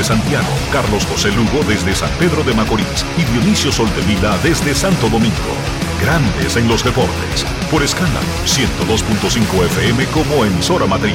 desde Santiago, Carlos José Lugo desde San Pedro de Macorís y Dionisio Soltevila desde Santo Domingo. Grandes en los deportes. Por escándalo 102.5 FM como emisora matriz.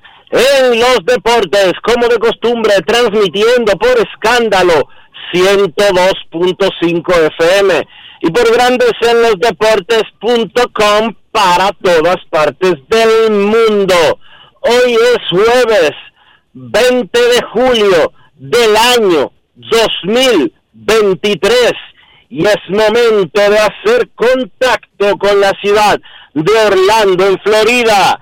en los deportes, como de costumbre, transmitiendo por escándalo 102.5 FM y por grandes en los deportes.com para todas partes del mundo. Hoy es jueves 20 de julio del año 2023 y es momento de hacer contacto con la ciudad de Orlando, en Florida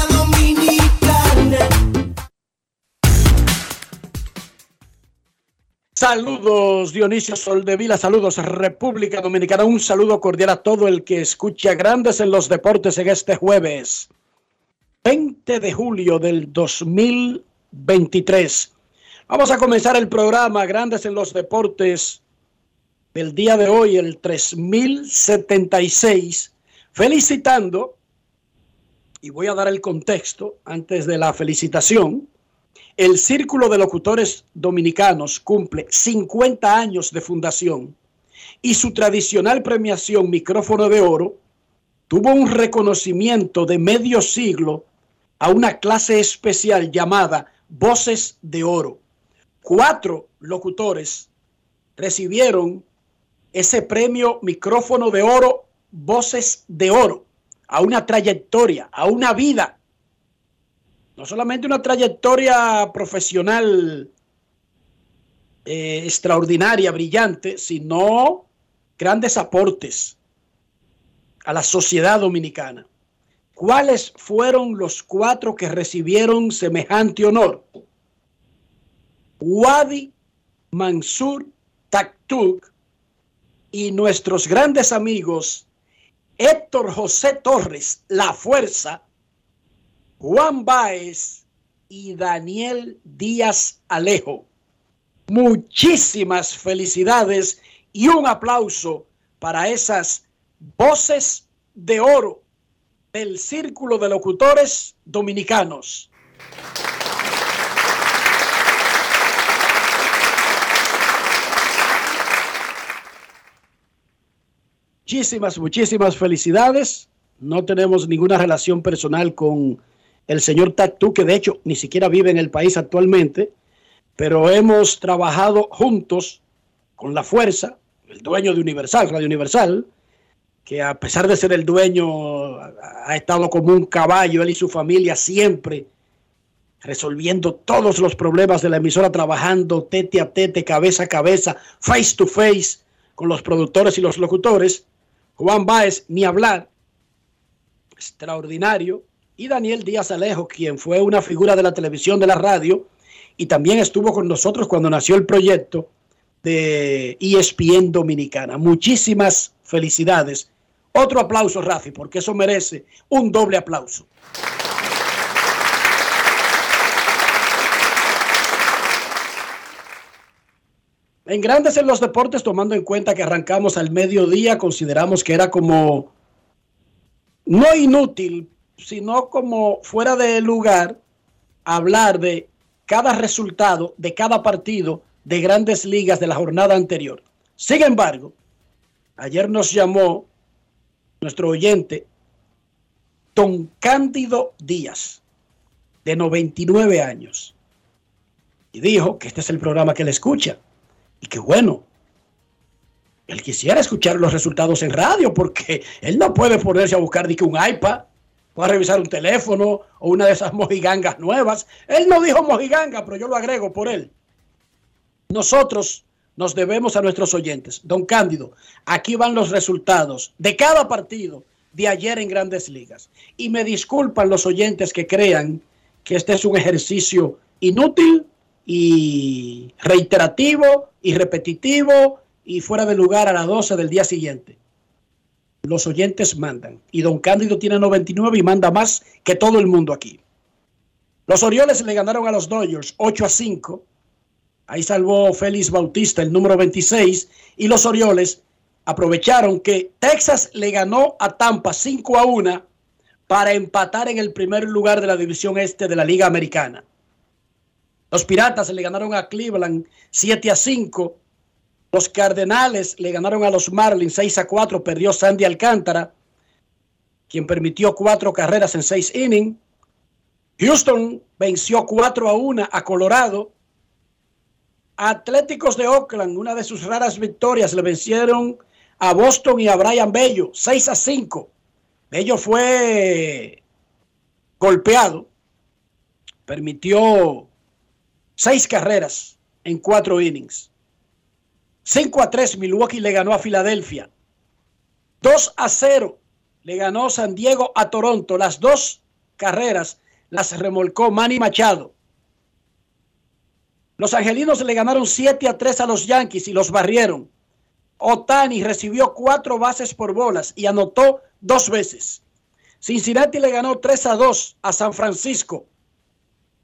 Saludos Dionisio Soldevila, saludos República Dominicana, un saludo cordial a todo el que escucha Grandes en los Deportes en este jueves 20 de julio del 2023. Vamos a comenzar el programa Grandes en los Deportes del día de hoy, el 3076, felicitando, y voy a dar el contexto antes de la felicitación, el Círculo de Locutores Dominicanos cumple 50 años de fundación y su tradicional premiación Micrófono de Oro tuvo un reconocimiento de medio siglo a una clase especial llamada Voces de Oro. Cuatro locutores recibieron ese premio Micrófono de Oro, Voces de Oro, a una trayectoria, a una vida no solamente una trayectoria profesional eh, extraordinaria, brillante, sino grandes aportes a la sociedad dominicana. ¿Cuáles fueron los cuatro que recibieron semejante honor? Wadi Mansur Taktuk y nuestros grandes amigos Héctor José Torres, La Fuerza, Juan Báez y Daniel Díaz Alejo. Muchísimas felicidades y un aplauso para esas voces de oro del Círculo de Locutores Dominicanos. Muchísimas, muchísimas felicidades. No tenemos ninguna relación personal con el señor Tactú, que de hecho ni siquiera vive en el país actualmente, pero hemos trabajado juntos con la fuerza, el dueño de Universal, Radio Universal, que a pesar de ser el dueño, ha estado como un caballo, él y su familia siempre resolviendo todos los problemas de la emisora, trabajando tete a tete, cabeza a cabeza, face to face con los productores y los locutores. Juan Báez, ni hablar, extraordinario, y Daniel Díaz Alejo, quien fue una figura de la televisión, de la radio, y también estuvo con nosotros cuando nació el proyecto de ESPN Dominicana. Muchísimas felicidades. Otro aplauso, Rafi, porque eso merece un doble aplauso. En grandes en los deportes, tomando en cuenta que arrancamos al mediodía, consideramos que era como no inútil, sino como fuera de lugar hablar de cada resultado de cada partido de grandes ligas de la jornada anterior. Sin embargo, ayer nos llamó nuestro oyente, Don Cándido Díaz, de 99 años, y dijo que este es el programa que le escucha y que bueno, él quisiera escuchar los resultados en radio porque él no puede ponerse a buscar ni que un iPad o a revisar un teléfono o una de esas mojigangas nuevas. Él no dijo mojiganga, pero yo lo agrego por él. Nosotros nos debemos a nuestros oyentes. Don Cándido, aquí van los resultados de cada partido de ayer en grandes ligas. Y me disculpan los oyentes que crean que este es un ejercicio inútil y reiterativo y repetitivo y fuera de lugar a las 12 del día siguiente. Los oyentes mandan. Y don Cándido tiene 99 y manda más que todo el mundo aquí. Los Orioles le ganaron a los Dodgers 8 a 5. Ahí salvó Félix Bautista, el número 26. Y los Orioles aprovecharon que Texas le ganó a Tampa 5 a 1 para empatar en el primer lugar de la división este de la Liga Americana. Los Piratas le ganaron a Cleveland 7 a 5. Los Cardenales le ganaron a los Marlins 6 a 4. Perdió Sandy Alcántara, quien permitió cuatro carreras en seis innings. Houston venció 4 a 1 a Colorado. Atléticos de Oakland, una de sus raras victorias, le vencieron a Boston y a Brian Bello 6 a 5. Bello fue golpeado, permitió Seis carreras en cuatro innings. 5 a 3 Milwaukee le ganó a Filadelfia. 2 a 0 le ganó San Diego a Toronto. Las dos carreras las remolcó Manny Machado. Los angelinos le ganaron 7 a 3 a los Yankees y los barrieron. Otani recibió cuatro bases por bolas y anotó dos veces. Cincinnati le ganó 3 a 2 a San Francisco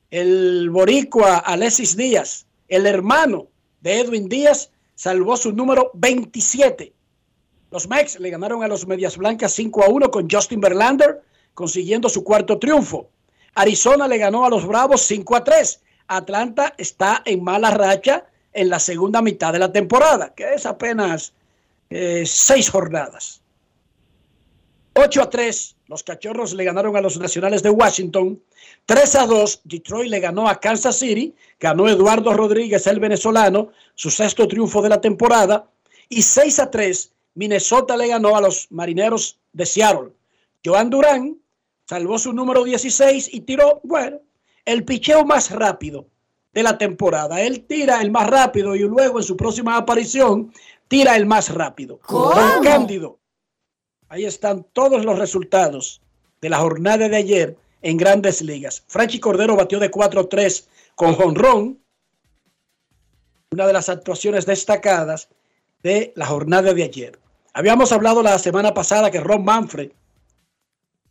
el boricua Alexis Díaz, el hermano de Edwin Díaz, salvó su número 27. Los Mex le ganaron a los Medias Blancas 5 a 1 con Justin Verlander, consiguiendo su cuarto triunfo. Arizona le ganó a los Bravos 5 a 3. Atlanta está en mala racha en la segunda mitad de la temporada, que es apenas eh, seis jornadas. 8 a 3, los Cachorros le ganaron a los Nacionales de Washington. 3 a 2, Detroit le ganó a Kansas City. Ganó Eduardo Rodríguez, el venezolano, su sexto triunfo de la temporada. Y 6 a 3, Minnesota le ganó a los Marineros de Seattle. Joan Durán salvó su número 16 y tiró, bueno, el picheo más rápido de la temporada. Él tira el más rápido y luego en su próxima aparición tira el más rápido. ¿Cómo? Don Cándido Ahí están todos los resultados de la jornada de ayer en grandes ligas. Franchi Cordero batió de 4-3 con jonrón. Una de las actuaciones destacadas de la jornada de ayer. Habíamos hablado la semana pasada que Ron Manfred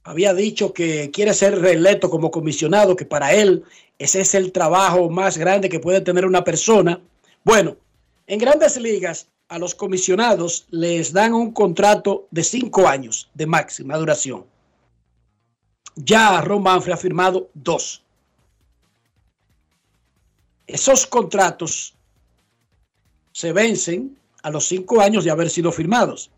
había dicho que quiere ser reelecto como comisionado, que para él ese es el trabajo más grande que puede tener una persona. Bueno, en grandes ligas a los comisionados les dan un contrato de cinco años de máxima duración. Ya Ron Manfred ha firmado dos. Esos contratos se vencen a los cinco años de haber sido firmados.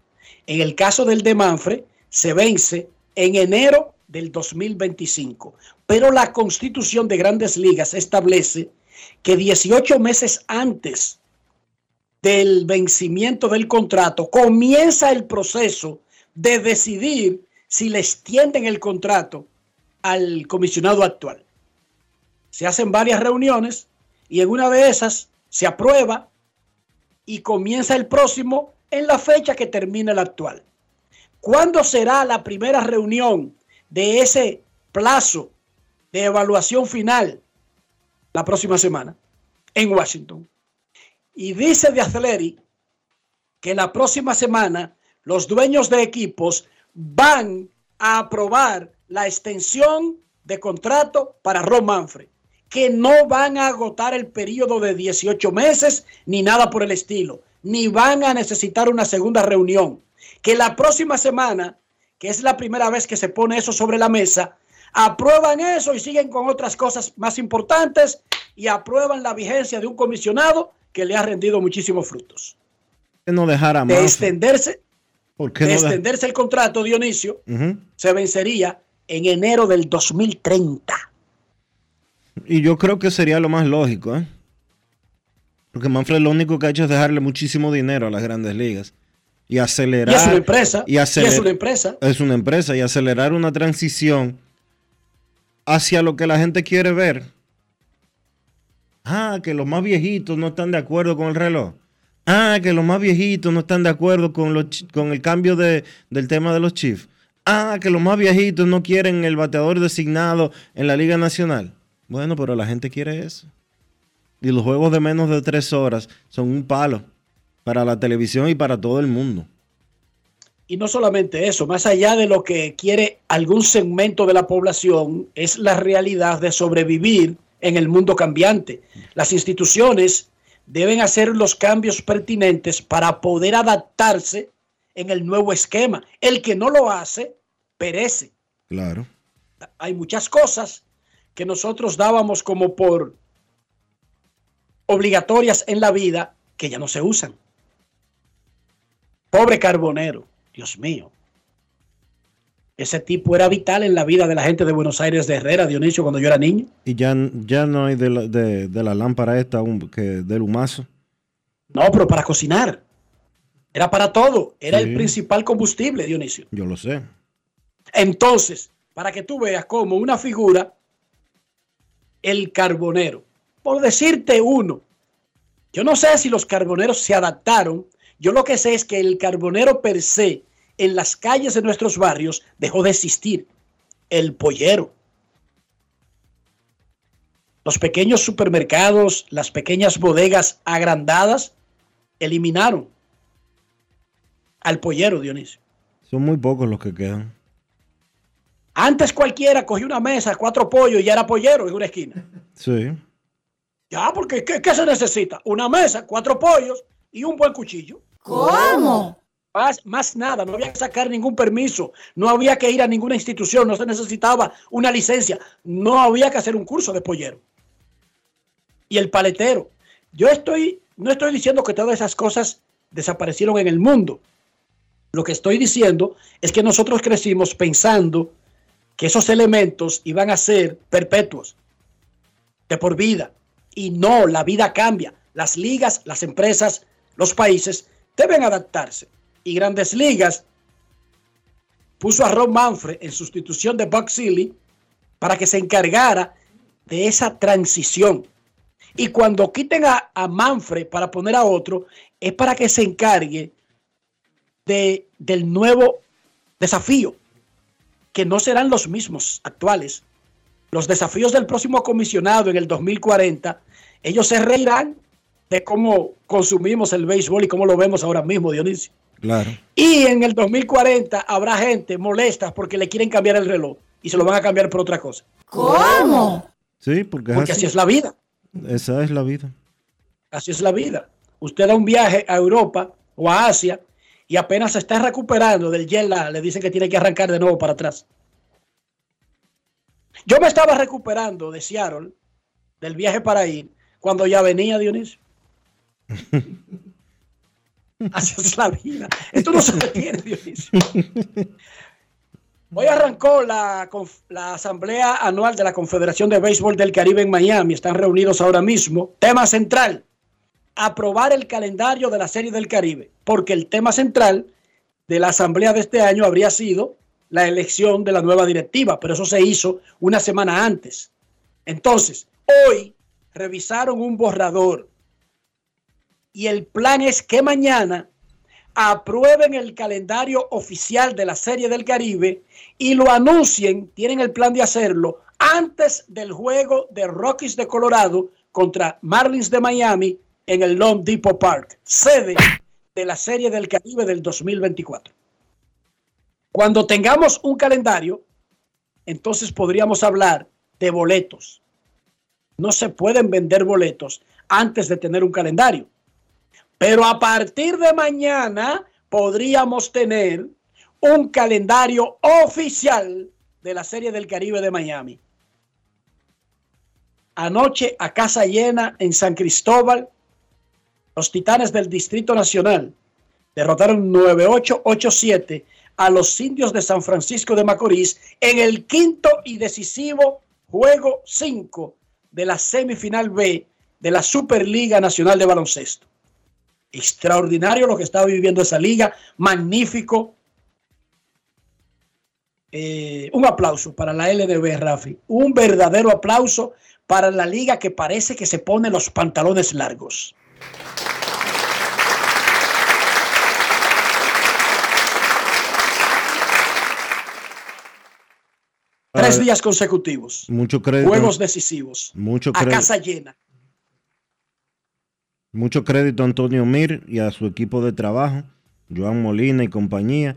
En el caso del de Manfred, se vence en enero del 2025. Pero la constitución de grandes ligas establece que 18 meses antes del vencimiento del contrato, comienza el proceso de decidir si le extienden el contrato al comisionado actual. Se hacen varias reuniones y en una de esas se aprueba y comienza el próximo en la fecha que termina el actual. ¿Cuándo será la primera reunión de ese plazo de evaluación final? La próxima semana en Washington. Y dice de Aceleri que la próxima semana los dueños de equipos van a aprobar la extensión de contrato para Ron Manfred, que no van a agotar el periodo de 18 meses ni nada por el estilo, ni van a necesitar una segunda reunión. Que la próxima semana, que es la primera vez que se pone eso sobre la mesa, aprueban eso y siguen con otras cosas más importantes y aprueban la vigencia de un comisionado que le ha rendido muchísimos frutos. No dejar de extenderse, de extenderse el contrato, Dionisio, se vencería en enero del 2030. Y yo creo que sería lo más lógico, ¿eh? Porque Manfred lo único que ha hecho es dejarle muchísimo dinero a las grandes ligas y acelerar. Y es una empresa. Y, es una empresa. Es una empresa y acelerar una transición hacia lo que la gente quiere ver. Ah, que los más viejitos no están de acuerdo con el reloj. Ah, que los más viejitos no están de acuerdo con, con el cambio de, del tema de los Chiefs. Ah, que los más viejitos no quieren el bateador designado en la Liga Nacional. Bueno, pero la gente quiere eso. Y los juegos de menos de tres horas son un palo para la televisión y para todo el mundo. Y no solamente eso, más allá de lo que quiere algún segmento de la población, es la realidad de sobrevivir en el mundo cambiante. Las instituciones deben hacer los cambios pertinentes para poder adaptarse en el nuevo esquema. El que no lo hace, perece. Claro. Hay muchas cosas que nosotros dábamos como por obligatorias en la vida que ya no se usan. Pobre carbonero, Dios mío. Ese tipo era vital en la vida de la gente de Buenos Aires de Herrera, Dionisio, cuando yo era niño. Y ya, ya no hay de la, lámpara esta, que, del humazo. No, pero para cocinar. Era para todo. Era el principal combustible, Dionisio. Yo lo sé. Entonces, para que tú veas como una figura, el carbonero. Por decirte uno, yo no sé si los carboneros se adaptaron. Yo lo que sé es que el carbonero per se en las calles de nuestros barrios dejó de existir. El pollero. Los pequeños supermercados, las pequeñas bodegas agrandadas, eliminaron al pollero, Dionisio. Son muy pocos los que quedan. Antes cualquiera cogía una mesa, cuatro pollos y ya era pollero en una esquina. Sí. Ya, porque ¿qué, se necesita? Una mesa, cuatro pollos y un buen cuchillo. ¿Cómo? Más, nada, no había que sacar ningún permiso, no había que ir a ninguna institución, no se necesitaba una licencia, no había que hacer un curso de pollero. Y el paletero. Yo estoy, no estoy diciendo que todas esas cosas desaparecieron en el mundo. Lo que estoy diciendo es que nosotros crecimos pensando que esos elementos iban a ser perpetuos, de por vida. Y no, la vida cambia. Las ligas, las empresas, los países deben adaptarse. Y Grandes Ligas puso a Ron Manfred en sustitución de Buck Sealy para que se encargara de esa transición. Y cuando quiten a, a, Manfred para poner a otro, es para que se encargue de, del nuevo desafío que no serán los mismos actuales. Los desafíos del próximo comisionado en el 2040, ellos se reirán de cómo consumimos el béisbol y cómo lo vemos ahora mismo, Dionisio. Claro. Y en el 2040 habrá gente molesta porque le quieren cambiar el reloj y se lo van a cambiar por otra cosa. ¿Cómo? Sí, porque, porque así. así es la vida. Esa es la vida. Así es la vida. Usted da un viaje a Europa o a Asia y apenas se está recuperando del jet le dicen que tiene que arrancar de nuevo para atrás. Yo me estaba recuperando de Seattle, del viaje para ir, cuando ya venía Dionisio. Así la vida. Esto no se detiene, Dionisio. Hoy arrancó la, asamblea anual de la Confederación de Béisbol del Caribe en Miami. Están reunidos ahora mismo. Tema central, aprobar el calendario de la Serie del Caribe, porque el tema central de la asamblea de este año habría sido la elección de la nueva directiva, pero eso se hizo una semana antes. Entonces, hoy revisaron un borrador y el plan es que mañana aprueben el calendario oficial de la Serie del Caribe y lo anuncien, tienen el plan de hacerlo antes del juego de Rockies de Colorado contra Marlins de Miami en el Long Depot Park, sede de la Serie del Caribe del 2024. Cuando tengamos un calendario, entonces podríamos hablar de boletos. No se pueden vender boletos antes de tener un calendario. Pero a partir de mañana podríamos tener un calendario oficial de la Serie del Caribe de Miami. Anoche a casa llena en San Cristóbal, los Titanes del Distrito Nacional derrotaron 9-8-8-7 a los indios de San Francisco de Macorís en el quinto y decisivo juego 5 de la semifinal B de la Superliga Nacional de Baloncesto. Extraordinario lo que estaba viviendo esa liga, magnífico. Eh, un aplauso para la LDB, Rafi. Un verdadero aplauso para la liga que parece que se pone los pantalones largos. Tres días consecutivos. Mucho crédito. Juegos decisivos. Mucho a crédito. casa llena. Mucho crédito a Antonio Mir y a su equipo de trabajo, Joan Molina y compañía,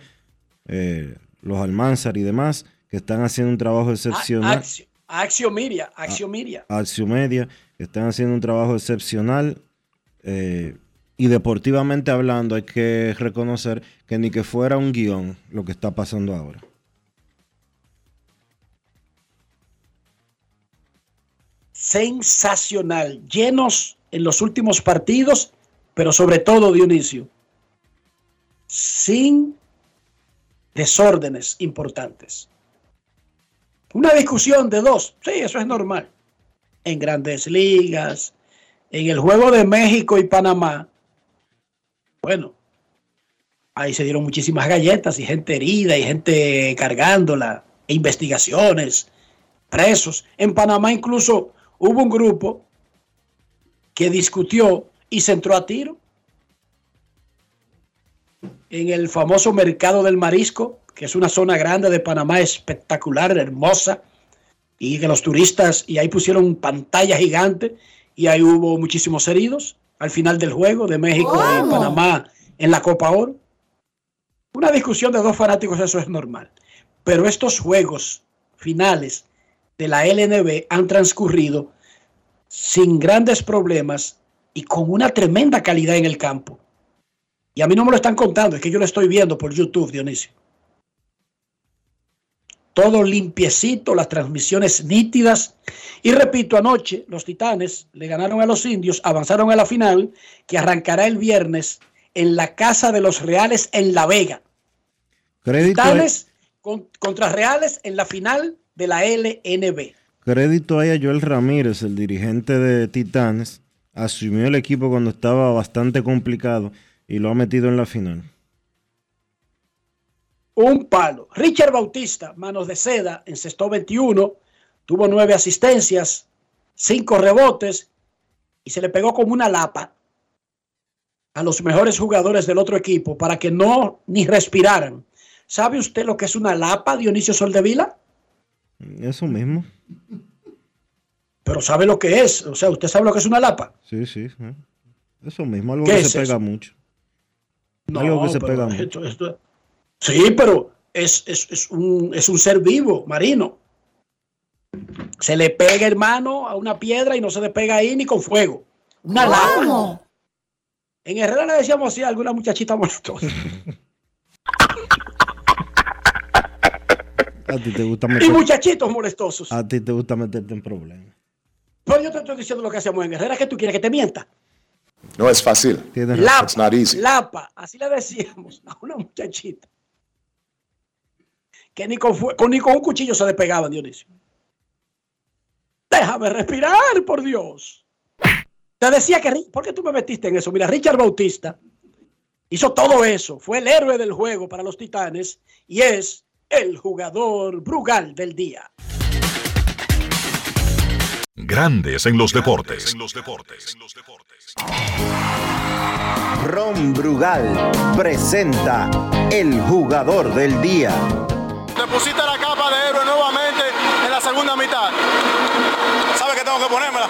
eh, los Almanzar y demás, que están haciendo un trabajo excepcional. Axio, Axio Miria, Axio Miria. Axio Media, que están haciendo un trabajo excepcional. eh, y deportivamente hablando, hay que reconocer que ni que fuera un guion lo que está pasando ahora. sensacional, llenos en los últimos partidos, pero sobre todo Dionisio, sin desórdenes importantes. Una discusión de dos, sí, eso es normal. En grandes ligas, en el juego de México y Panamá, bueno, ahí se dieron muchísimas galletas y gente herida y gente cargándola, e investigaciones, presos. En Panamá incluso hubo un grupo que discutió y se entró a tiro en el famoso mercado del marisco, que es una zona grande de Panamá espectacular, hermosa, y que los turistas, y ahí pusieron pantalla gigante, y ahí hubo muchísimos heridos al final del juego de México y Panamá en la Copa Oro. Una discusión de dos fanáticos, eso es normal. Pero estos juegos finales de la LNB han transcurrido sin grandes problemas y con una tremenda calidad en el campo. Y a mí no me lo están contando, es que yo lo estoy viendo por YouTube, Dionisio. Todo limpiecito, las transmisiones nítidas. Y repito, anoche los Titanes le ganaron a los indios, avanzaron a la final, que arrancará el viernes en la Casa de los Reales en La Vega. Crédito, Titanes con- contra Reales en la final de la LNB. Crédito ahí a Joel Ramírez, el dirigente de Titanes. Asumió el equipo cuando estaba bastante complicado y lo ha metido en la final. un palo. Richard Bautista, manos de seda, encestó 21, tuvo nueve asistencias, cinco rebotes y se le pegó como una lapa a los mejores jugadores del otro equipo para que no ni respiraran. ¿Sabe usted lo que es una lapa, Dionisio Soldevila? Eso mismo. Pero sabe lo que es. O sea, usted sabe lo que es una lapa. Sí, sí. eh. Eso mismo, algo ¿Qué que es se pega mucho. Algo que se pero pega mucho. esto- esto- sí, pero es, es- es un, es un ser vivo, marino. Se le pega, hermano, a una piedra y no se le pega ahí ni con fuego. Una lapa. En Herrera le decíamos así a alguna muchachita molestosa. A ti te gusta y muchachitos molestosos. a ti te gusta meterte en problemas. Pero yo te estoy diciendo lo que hacíamos en Herrera, que tú quieres que te mienta. No es fácil. Tienes razón. Lapa, It's not easy. lapa, así le decíamos a una muchachita. Que ni con, fue- con- ni con un cuchillo se le pegaban, Dionisio. Déjame respirar, por Dios. Te decía que, ¿por qué tú me metiste en eso? Mira, Richard Bautista hizo todo eso. Fue el héroe del juego para los Titanes y es el jugador Brugal del día. Grandes en los deportes. Ron Brugal presenta el jugador del día. Te pusiste la capa de héroe nuevamente en la segunda mitad. ¿Sabes que tengo que ponérmela?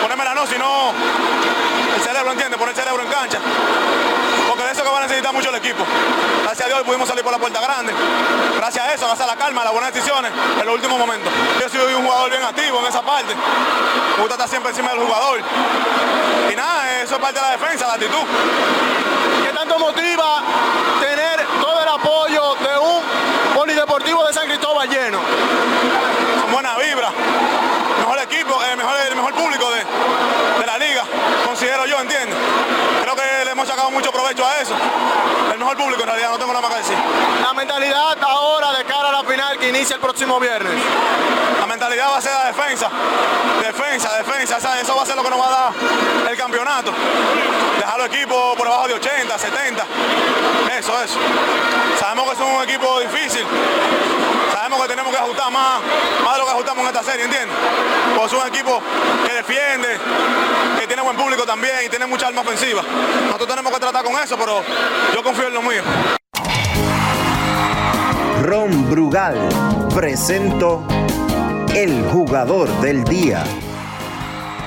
Ponérmela no, si no, el cerebro, ¿entiendes? Poner el cerebro en cancha. Porque de eso que va a necesitar mucho el equipo. Gracias a Dios pudimos salir por la puerta grande. Gracias a eso, gracias a la calma, a las buenas decisiones en los últimos momentos. Yo soy un jugador bien activo en esa parte. Me gusta estar siempre encima del jugador. Y nada, eso es parte de la defensa, la actitud. ¿Qué tanto motiva tener todo el apoyo de un polideportivo de San Cristóbal lleno? Son buenas vibras. Mejor equipo, eh, mejor, el mejor público de, de la liga, considero yo, ¿entiendes? Creo que le hemos sacado mucho provecho a eso. El mejor público en realidad, no tengo nada más que decir. La mentalidad ahora de cara a la final que inicia el próximo viernes. La mentalidad va a ser la defensa. Defensa, defensa. Eso va a ser lo que nos va a dar el campeonato. Dejar los equipos por debajo de 80, 70. Eso, eso. Sabemos que es un equipo difícil. Sabemos que tenemos que ajustar más, más de lo que ajustamos en esta serie, ¿entiendes? Pues es un equipo que defiende, que tiene buen público también y tiene mucha arma ofensiva. Nosotros tenemos que tratar con eso, pero yo confío en lo mío. Ron Brugal presento el jugador del día.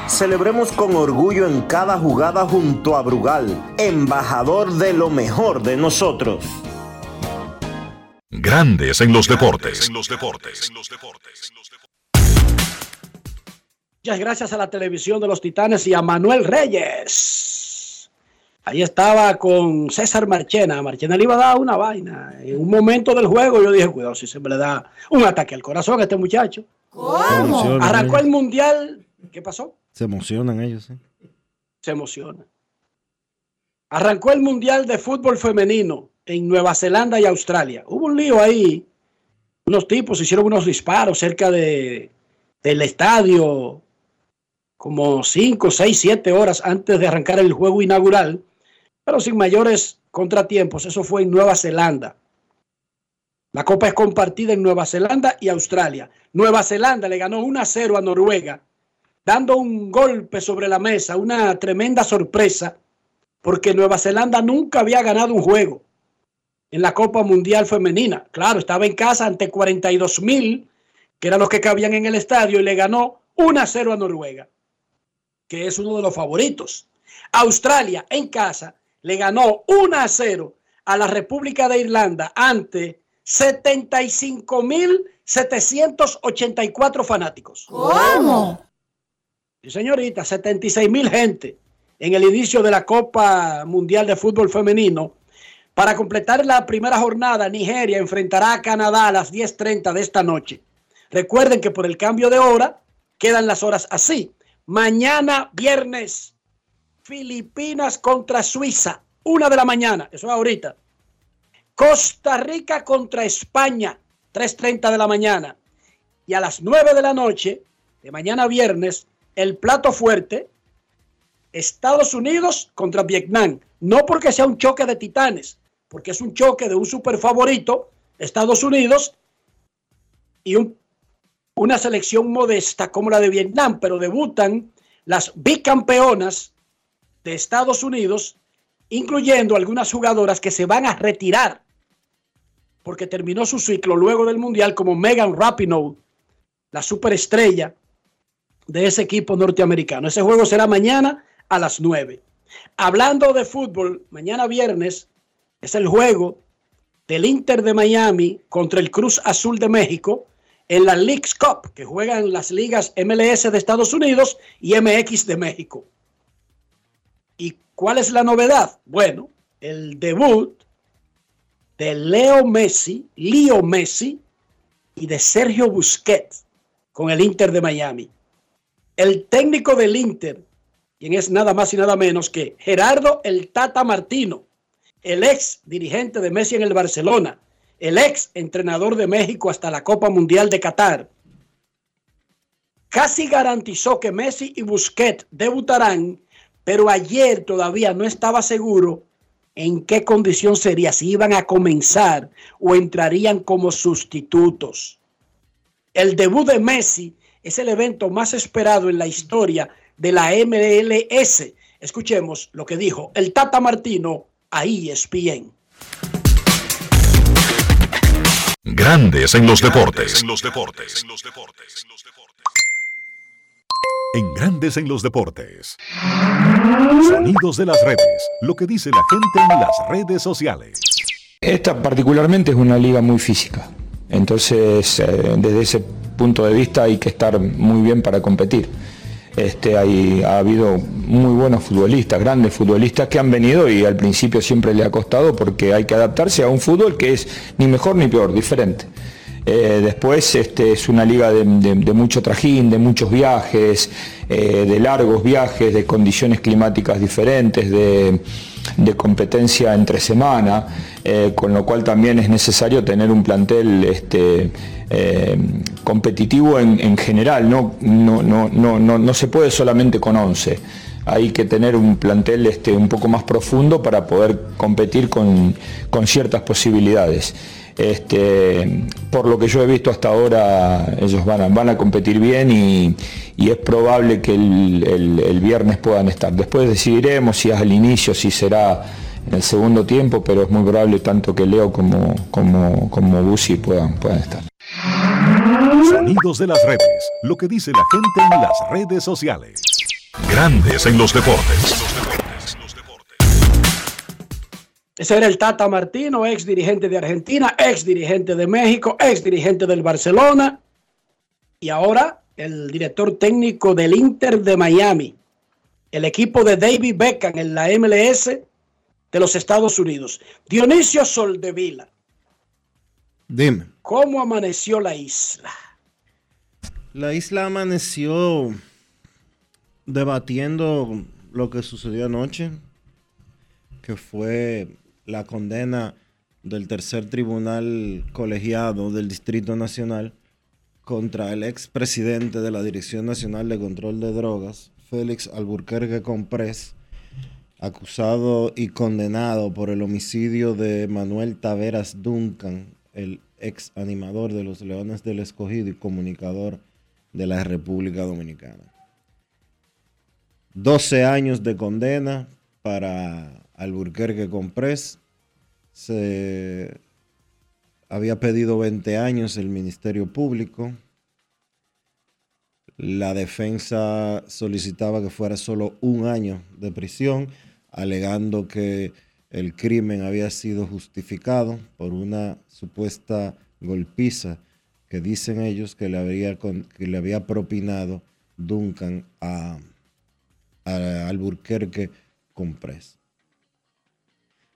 Celebremos con orgullo en cada jugada junto a Brugal, embajador de lo mejor de nosotros. Grandes en los deportes. Muchas gracias a la televisión de los Titanes y a Manuel Reyes. Ahí estaba con César Marchena. Marchena le iba a dar una vaina. En un momento del juego yo dije, cuidado si se me le da un ataque al corazón a este muchacho. Emocionan Arrancó el mundial. ¿Qué pasó? Se emocionan ellos, sí. Se emociona. Arrancó el mundial de fútbol femenino en Nueva Zelanda y Australia. Hubo un lío ahí. Unos tipos hicieron unos disparos cerca de, del estadio como 5, 6, 7 horas antes de arrancar el juego inaugural, pero sin mayores contratiempos. Eso fue en Nueva Zelanda. La copa es compartida en Nueva Zelanda y Australia. Nueva Zelanda le ganó 1 a 0 a Noruega, dando un golpe sobre la mesa, una tremenda sorpresa, porque Nueva Zelanda nunca había ganado un juego en la Copa Mundial Femenina. Claro, estaba en casa ante 42 mil, que eran los que cabían en el estadio, y le ganó 1 a 0 a Noruega, que es uno de los favoritos. Australia en casa le ganó 1 a 0 a la República de Irlanda ante 75 mil 784 fanáticos. ¿Cómo? Sí, señorita, 76 mil gente en el inicio de la Copa Mundial de Fútbol Femenino. Para completar la primera jornada, Nigeria enfrentará a Canadá a las 10.30 de esta noche. Recuerden que por el cambio de hora quedan las horas así. Mañana, viernes, Filipinas contra Suiza, una de la mañana, eso es ahorita. Costa Rica contra España, 3.30 de la mañana. Y a las 9 de la noche, de mañana viernes, el plato fuerte, Estados Unidos contra Vietnam. No porque sea un choque de titanes, porque es un choque de un super favorito, Estados Unidos, y un- una selección modesta como la de Vietnam, pero debutan las bicampeonas de Estados Unidos, incluyendo algunas jugadoras que se van a retirar porque terminó su ciclo luego del Mundial como Megan Rapinoe, la superestrella de ese equipo norteamericano. Ese juego será mañana a las 9. Hablando de fútbol, mañana viernes es el juego del Inter de Miami contra el Cruz Azul de México en la Leagues Cup, que juegan las ligas MLS de Estados Unidos y MX de México. ¿Y cuál es la novedad? Bueno, el debut de Leo Messi, Leo Messi y de Sergio Busquets con el Inter de Miami. El técnico del Inter, quien es nada más y nada menos que Gerardo el Tata Martino, el ex dirigente de Messi en el Barcelona, el ex entrenador de México hasta la Copa Mundial de Qatar, casi garantizó que Messi y Busquets debutarán, pero ayer todavía no estaba seguro en qué condición sería, si iban a comenzar o entrarían como sustitutos. El debut de Messi es el evento más esperado en la historia de la MLS. Escuchemos lo que dijo el Tata Martino a ESPN. Grandes en los deportes. En los deportes. En Grandes en los Deportes. Sonidos de las redes. Lo que dice la gente en las redes sociales. Esta particularmente es una liga muy física. Entonces, eh, desde ese punto de vista hay que estar muy bien para competir. Este, ha habido muy buenos futbolistas, grandes futbolistas que han venido y al principio siempre le ha costado porque hay que adaptarse a un fútbol que es ni mejor ni peor, diferente. Eh, después este, es una liga de, mucho trajín, de muchos viajes, eh, de largos viajes, de condiciones climáticas diferentes, de, competencia entre semana, eh, con lo cual también es necesario tener un plantel este, competitivo en, general, no, no, no, no, se puede solamente con 11 hay que tener un plantel este, un poco más profundo para poder competir con, con ciertas posibilidades. Este, por lo que yo he visto hasta ahora, ellos van a, van a competir bien y, es probable que el, viernes puedan estar. Después decidiremos si es al inicio, si será en el segundo tiempo, pero es muy probable tanto que Leo como, como, como Busi puedan, puedan estar. Sonidos de las redes, lo que dice la gente en las redes sociales. Grandes en los deportes. Ese era el Tata Martino, ex dirigente de Argentina, ex dirigente de México, ex dirigente del Barcelona y ahora el director técnico del Inter de Miami, el equipo de David Beckham en la MLS de los Estados Unidos. Dionisio Soldevila. Dime. ¿Cómo amaneció la isla? La isla amaneció debatiendo lo que sucedió anoche, que fue la condena del tercer tribunal colegiado del Distrito Nacional contra el expresidente de la Dirección Nacional de Control de Drogas, Félix Alburquerque Comprés, acusado y condenado por el homicidio de Manuel Taveras Duncan, el ex animador de los Leones del Escogido y comunicador de la República Dominicana. 12 años de condena para Alburquerque Comprés. Se había pedido 20 años el Ministerio Público. La defensa solicitaba que fuera solo un año de prisión, alegando que el crimen había sido justificado por una supuesta golpiza que dicen ellos que le había, propinado Duncan a, a Alburquerque Comprés.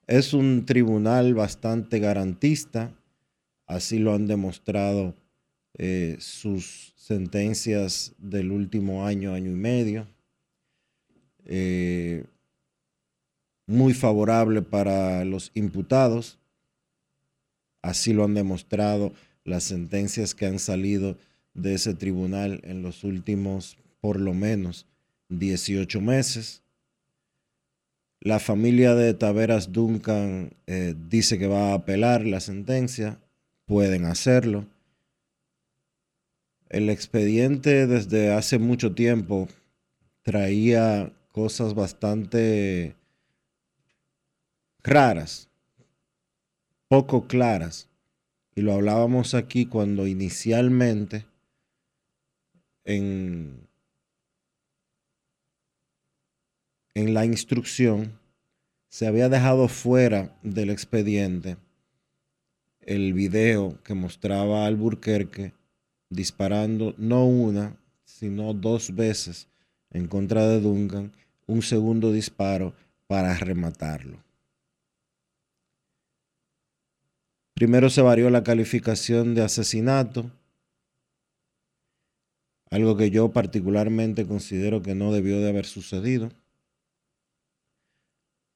Es un tribunal bastante garantista, así lo han demostrado eh, sus sentencias del último año, año y medio. Eh, muy favorable para los imputados, así lo han demostrado las sentencias que han salido de ese tribunal en los últimos por lo menos 18 meses. La familia de Taveras Duncan eh, dice que va a apelar la sentencia. Pueden hacerlo. El expediente desde hace mucho tiempo traía cosas bastante raras, poco claras. Y lo hablábamos aquí cuando inicialmente en en la instrucción se había dejado fuera del expediente el video que mostraba a Alburquerque disparando no una, sino dos veces en contra de Duncan, un segundo disparo para rematarlo. Primero se varió la calificación de asesinato, algo que yo particularmente considero que no debió de haber sucedido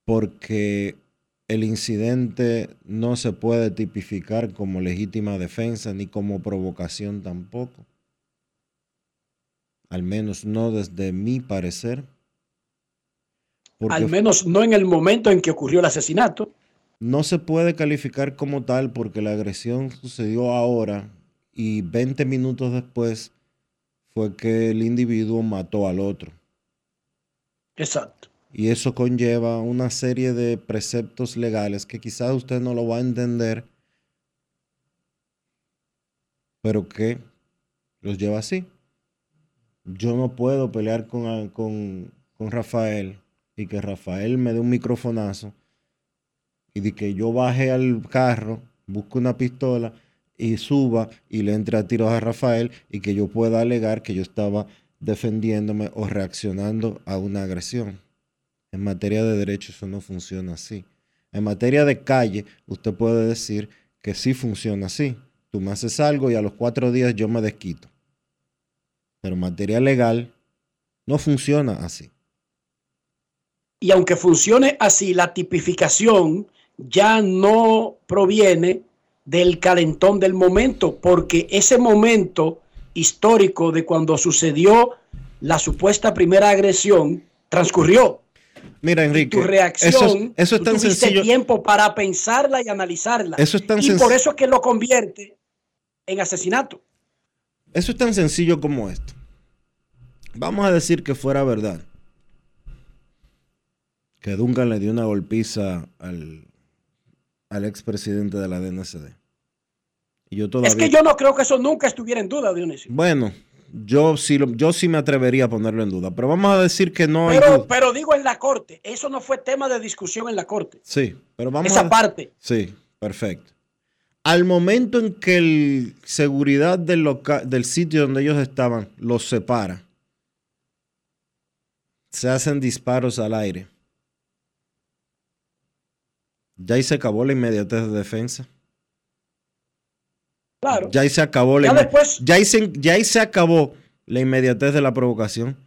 porque el incidente no se puede tipificar como legítima defensa ni como provocación tampoco. Al menos no desde mi parecer. Al menos no en el momento en que ocurrió el asesinato. No se puede calificar como tal porque la agresión sucedió ahora y 20 minutos después fue que el individuo mató al otro. Exacto. Y eso conlleva una serie de preceptos legales que quizás usted no lo va a entender, pero que los lleva así. yo no puedo pelear con, con, con Rafael y que Rafael me dé un microfonazo y de que yo baje al carro, busque una pistola y suba y le entre a tiros a Rafael y que yo pueda alegar que yo estaba defendiéndome o reaccionando a una agresión. En materia de derechos eso no funciona así. En materia de calle, usted puede decir que sí funciona así. Tú me haces algo y a los cuatro días yo me desquito. Pero en materia legal no funciona así. Y aunque funcione así, la tipificación ya no proviene del calentón del momento, porque ese momento histórico de cuando sucedió la supuesta primera agresión transcurrió. Mira, Enrique, tu reacción, eso, es tan tuviste sencillo. tiempo para pensarla y analizarla. Eso es tan y por eso es que lo convierte en asesinato. Eso es tan sencillo como esto. Vamos a decir que fuera verdad. Que Duncan le dio una golpiza al, al expresidente de la DNCD. Y yo todavía... Es que yo no creo que eso nunca estuviera en duda, Dionisio. Bueno, yo sí, lo- yo sí me atrevería a ponerlo en duda. Pero vamos a decir que no hay Pero, duda. pero digo en la corte, eso no fue tema de discusión en la corte. Sí, pero vamos Esa a... parte. Sí, perfecto. Al momento en que el seguridad del, del sitio donde ellos estaban los separa, se hacen disparos al aire. Ya ahí se acabó la inmediatez de defensa. Claro. Ya ahí se acabó la Ya después- ya ahí se, ya ahí se acabó la inmediatez de la provocación.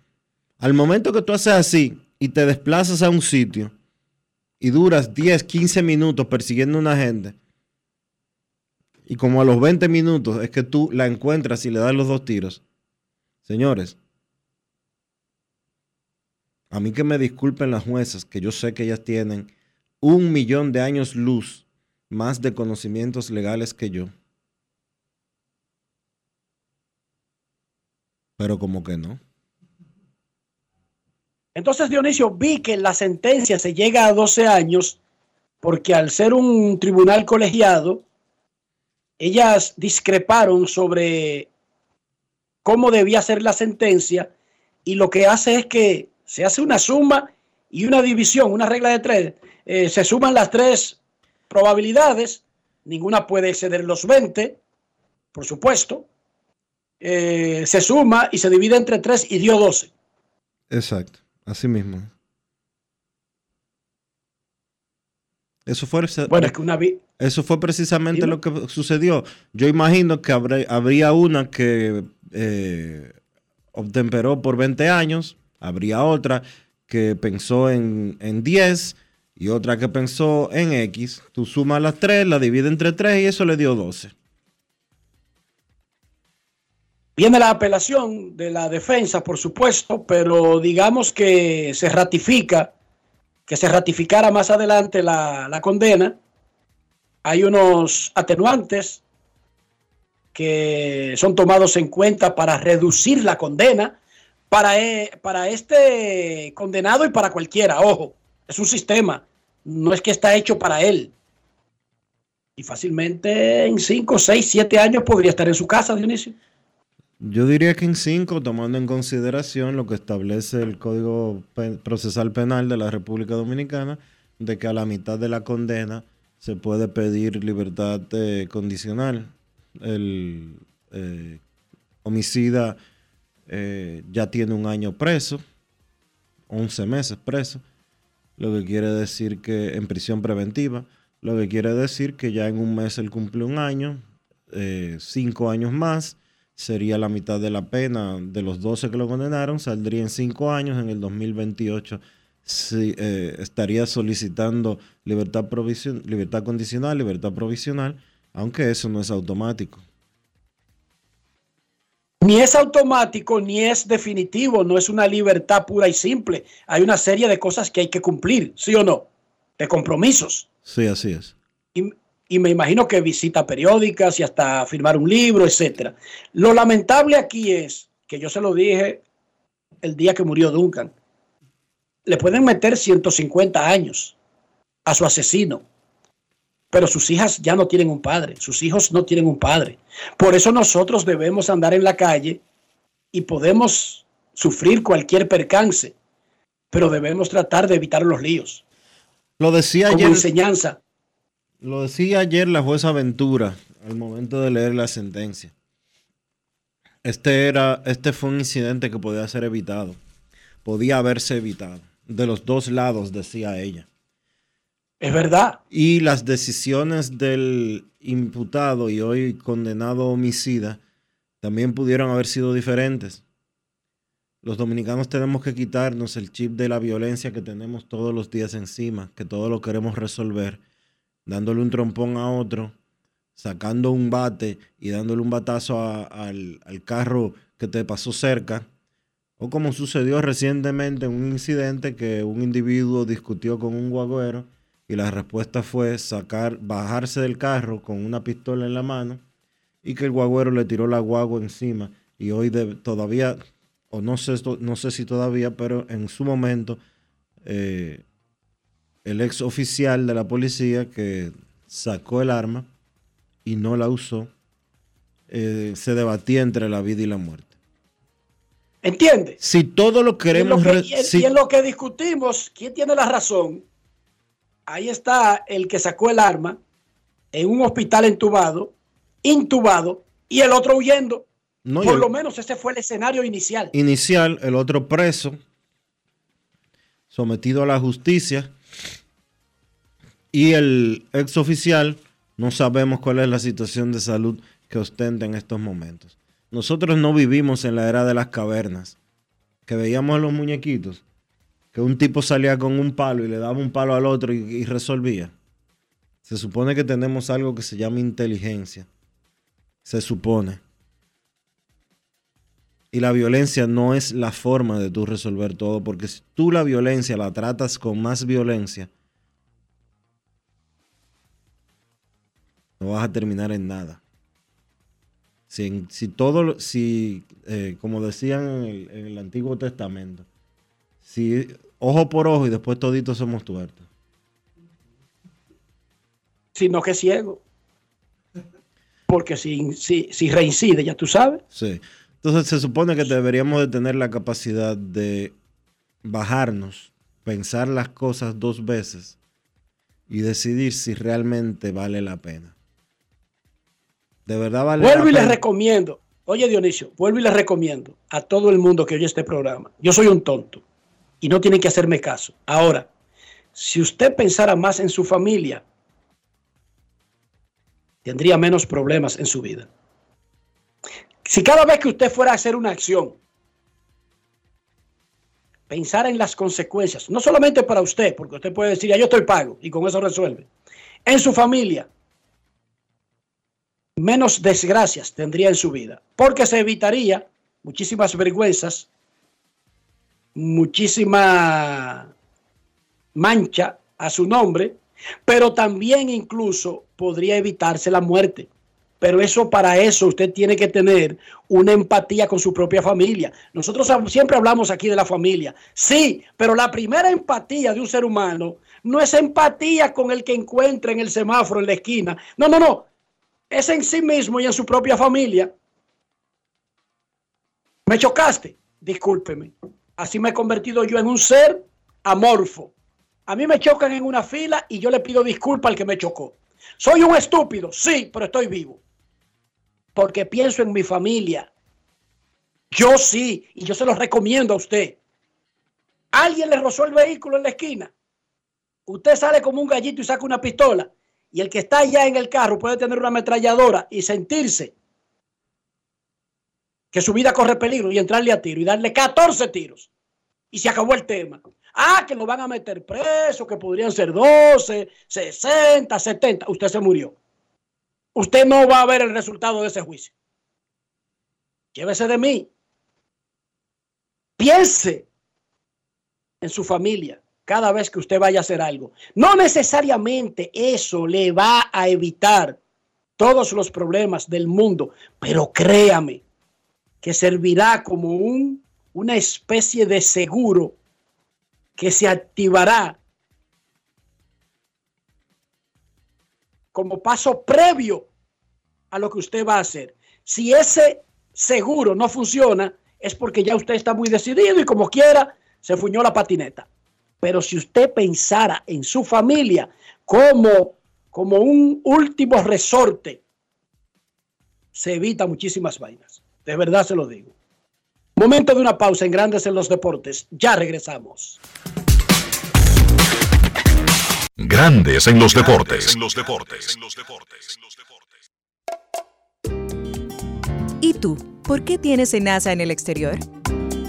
Al momento que tú haces así y te desplazas a un sitio y duras 10, 15 minutos persiguiendo a una gente, y como a los 20 minutos es que tú la encuentras y le das los dos tiros. Señores, a mí que me disculpen las juezas, que yo sé que ellas tienen un millón de años luz más de conocimientos legales que yo. Pero como que no. Entonces, Dionisio, vi que la sentencia se llega a 12 años porque al ser un tribunal colegiado, ellas discreparon sobre cómo debía ser la sentencia y lo que hace es que se hace una suma y una división, una regla de tres. Eh, se suman las tres probabilidades, ninguna puede exceder los 20, por supuesto. Eh, se suma y se divide entre tres y dio 12. Exacto, así mismo. Eso fue, Bueno, es que una vi- eso fue precisamente Dime. lo que sucedió. Yo imagino que habrá- habría una que eh, obtemperó por 20 años, habría otra que pensó en, en 10 y otra que pensó en X. Tú sumas las tres, la divides entre 3 y eso le dio 12. Viene la apelación de la defensa, por supuesto, pero digamos que se ratifica, que se ratificara más adelante la, condena. Hay unos atenuantes que son tomados en cuenta para reducir la condena para, eh, para este condenado y para cualquiera. Ojo, es un sistema, no es que está hecho para él. Y fácilmente en 5, 6, 7 años podría estar en su casa, Dionisio. Yo diría que en 5, tomando en consideración lo que establece el Código Procesal Penal de la República Dominicana, de que a la mitad de la condena se puede pedir libertad eh, condicional. El eh, homicida eh, ya tiene un año preso, 11 meses preso, lo que quiere decir que en prisión preventiva, lo que quiere decir que ya en un mes él cumple un año, cinco años más, sería la mitad de la pena de los 12 que lo condenaron, saldría en 5 años, en el 2028 sí, eh, estaría solicitando libertad, provision- libertad condicional, libertad provisional, aunque eso no es automático. Ni es automático ni es definitivo, no es una libertad pura y simple. Hay una serie de cosas que hay que cumplir, ¿sí o no? De compromisos. Sí, así es. Y, y me imagino que visita periódicas y hasta firmar un libro, etcétera. Lo lamentable aquí es que yo se lo dije el día que murió Duncan. Le pueden meter 150 años a su asesino, pero sus hijas ya no tienen un padre, sus hijos no tienen un padre. Por eso nosotros debemos andar en la calle y podemos sufrir cualquier percance, pero debemos tratar de evitar los líos. Lo decía Como ayer. enseñanza. Lo decía ayer la jueza Ventura al momento de leer la sentencia. Este, era, este fue un incidente que podía ser evitado. Podía haberse evitado. De los dos lados, decía ella. Es verdad. Y las decisiones del imputado y hoy condenado homicida también pudieron haber sido diferentes. Los dominicanos tenemos que quitarnos el chip de la violencia que tenemos todos los días encima, que todo lo queremos resolver, dándole un trompón a otro, sacando un bate y dándole un batazo al, al carro que te pasó cerca. O como sucedió recientemente en un incidente que un individuo discutió con un guagüero y la respuesta fue sacar, bajarse del carro con una pistola en la mano y que el guagüero le tiró la guagua encima y hoy de- todavía, o no sé, no sé si todavía, pero en su momento eh, el ex oficial de la policía que sacó el arma y no la usó, eh, se debatía entre la vida y la muerte. ¿Entiendes? Si todo lo Y en queremos... lo que- re- y en- si- y en lo que discutimos, ¿quién tiene la razón? Ahí está el que sacó el arma en un hospital entubado, intubado, y el otro huyendo. No, Por el- lo menos ese fue el escenario inicial. inicial, el otro preso, sometido a la justicia, y el ex oficial, no sabemos cuál es la situación de salud que ostenta en estos momentos. Nosotros no vivimos en la era de las cavernas, que veíamos a los muñequitos, que un tipo salía con un palo y le daba un palo al otro y, y resolvía. Se supone que tenemos algo que se llama inteligencia. Se supone. Y la violencia no es la forma de tú resolver todo, porque si tú la violencia la tratas con más violencia, no vas a terminar en nada. Si, si todo, si, eh, como decían en el, en el Antiguo Testamento, si ojo por ojo y después toditos somos tuertos. Sino que ciego. Porque si, si, si reincide, ya tú sabes. Sí. Entonces se supone que deberíamos de tener la capacidad de bajarnos, pensar las cosas dos veces y decidir si realmente vale la pena. De verdad vale Vuelvo y les recomiendo. Oye, Dionisio, vuelvo y les recomiendo a todo el mundo que oye este programa. Yo soy un tonto y no tienen que hacerme caso. Ahora, si usted pensara más en su familia, tendría menos problemas en su vida. Si cada vez que usted fuera a hacer una acción, pensara en las consecuencias, no solamente para usted, porque usted puede decir, ya yo estoy pago y con eso resuelve, en su familia, menos desgracias tendría en su vida, porque se evitaría muchísimas vergüenzas, muchísima mancha a su nombre, pero también incluso podría evitarse la muerte. Pero eso para eso usted tiene que tener una empatía con su propia familia. Nosotros siempre hablamos aquí de la familia. Sí, pero la primera empatía de un ser humano no es empatía con el que encuentra en el semáforo en la esquina. No, no, no. Es en sí mismo y en su propia familia. Me chocaste. Discúlpeme. Así me he convertido yo en un ser amorfo. A mí me chocan en una fila y yo le pido disculpa al que me chocó. Soy un estúpido, sí, pero estoy vivo. Porque pienso en mi familia. Yo sí, y yo se lo recomiendo a usted. Alguien le rozó el vehículo en la esquina. Usted sale como un gallito y saca una pistola. Y el que está allá en el carro puede tener una ametralladora y sentirse que su vida corre peligro y entrarle a tiro y darle 14 tiros. Y se acabó el tema. Ah, que lo van a meter preso, que podrían ser 12, 60, 70. Usted se murió. Usted no va a ver el resultado de ese juicio. Llévese de mí. Piense en su familia cada vez que usted vaya a hacer algo. No necesariamente eso le va a evitar todos los problemas del mundo, pero créame que servirá como un, una especie de seguro que se activará como paso previo a lo que usted va a hacer. Si ese seguro no funciona, es porque ya usted está muy decidido y como quiera se fuñó la patineta. Pero si usted pensara en su familia como, como un último resorte, se evita muchísimas vainas. De verdad se lo digo. Momento de una pausa en Grandes en los Deportes. Ya regresamos. Grandes en los deportes. En los deportes. ¿Y tú? ¿Por qué tienes NASA en el exterior?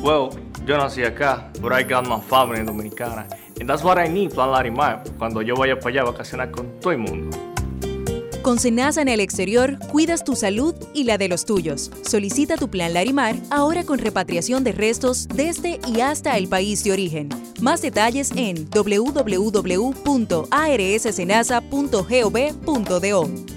Well, yo nací acá, but I got my family dominicana. And that's what I need, Plan Larimar, cuando yo vaya para allá a vacacionar con todo el mundo. Con Senasa en el exterior, cuidas tu salud y la de los tuyos. Solicita tu plan Larimar ahora con repatriación de restos desde y hasta el país de origen. Más detalles en www.arssenasa.gov.do.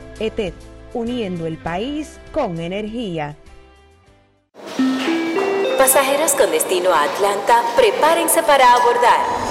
ETED, uniendo el país con energía. Pasajeros con destino a Atlanta, prepárense para abordar.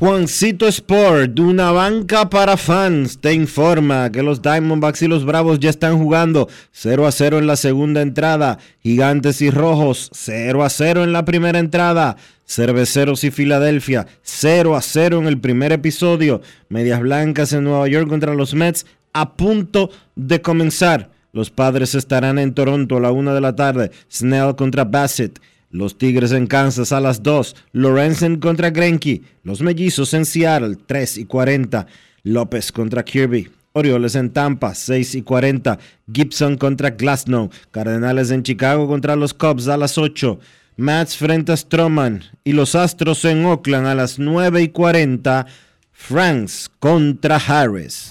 Juancito Sport, una banca para fans, te informa que los Diamondbacks y los Bravos ya están jugando 0 a 0 en la segunda entrada, Gigantes y Rojos 0 a 0 en la primera entrada, Cerveceros y Filadelfia 0 a 0 en el primer episodio, Medias Blancas en Nueva York contra los Mets a punto de comenzar. Los padres estarán en Toronto a la una de la tarde, Snell contra Bassett. Los Tigres en Kansas a las 2. Lorenzen contra Grenky. Los Mellizos en Seattle 3 y 40. López contra Kirby. Orioles en Tampa 6 y 40. Gibson contra Glasnow. Cardenales en Chicago contra los Cubs a las 8. Mats frente a Stroman. Y los Astros en Oakland a las 9 y 40. Franks contra Harris.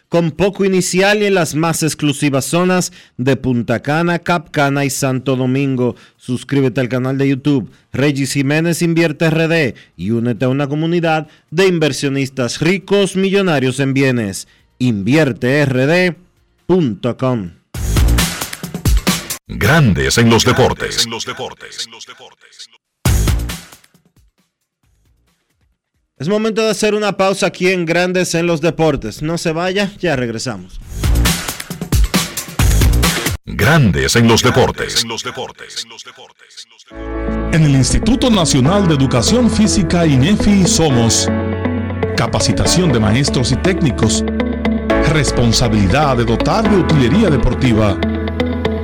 con poco inicial y en las más exclusivas zonas de Punta Cana, Capcana y Santo Domingo. Suscríbete al canal de YouTube Regis Jiménez Invierte RD y únete a una comunidad de inversionistas ricos millonarios en bienes. InvierteRD.com Grandes en los deportes. Es momento de hacer una pausa aquí en Grandes en los Deportes. No se vaya, ya regresamos. Grandes en los deportes. En el Instituto Nacional de Educación Física INEFI somos capacitación de maestros y técnicos, responsabilidad de dotar de utilería deportiva,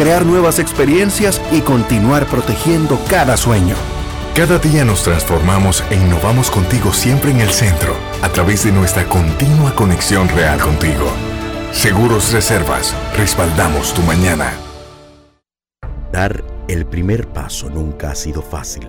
crear nuevas experiencias y continuar protegiendo cada sueño. Cada día nos transformamos e innovamos contigo siempre en el centro, a través de nuestra continua conexión real contigo. Seguros Reservas, respaldamos tu mañana. Dar el primer paso nunca ha sido fácil,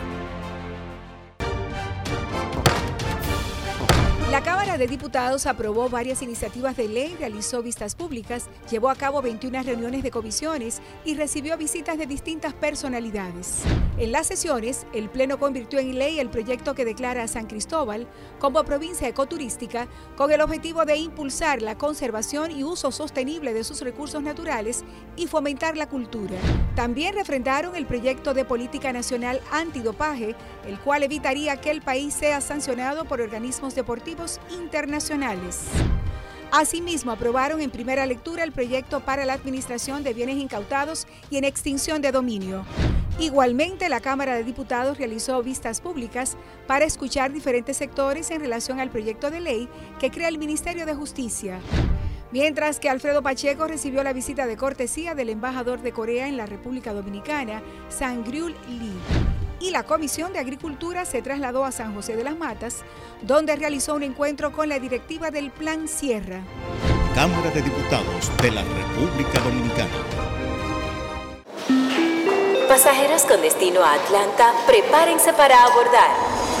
De Diputados aprobó varias iniciativas de ley, realizó vistas públicas, llevó a cabo 21 reuniones de comisiones y recibió visitas de distintas personalidades. En las sesiones, el Pleno convirtió en ley el proyecto que declara a San Cristóbal como provincia ecoturística con el objetivo de impulsar la conservación y uso sostenible de sus recursos naturales y fomentar la cultura. También refrendaron el proyecto de política nacional antidopaje, el cual evitaría que el país sea sancionado por organismos deportivos internacionales. Asimismo, aprobaron en primera lectura el proyecto para la administración de bienes incautados y en extinción de dominio. Igualmente, la Cámara de Diputados realizó vistas públicas para escuchar diferentes sectores en relación al proyecto de ley que crea el Ministerio de Justicia. Mientras que Alfredo Pacheco recibió la visita de cortesía del embajador de Corea en la República Dominicana, Sangryul Lee y la Comisión de Agricultura se trasladó a San José de las Matas, donde realizó un encuentro con la directiva del Plan Sierra. Cámara de Diputados de la República Dominicana. Pasajeros con destino a Atlanta, prepárense para abordar.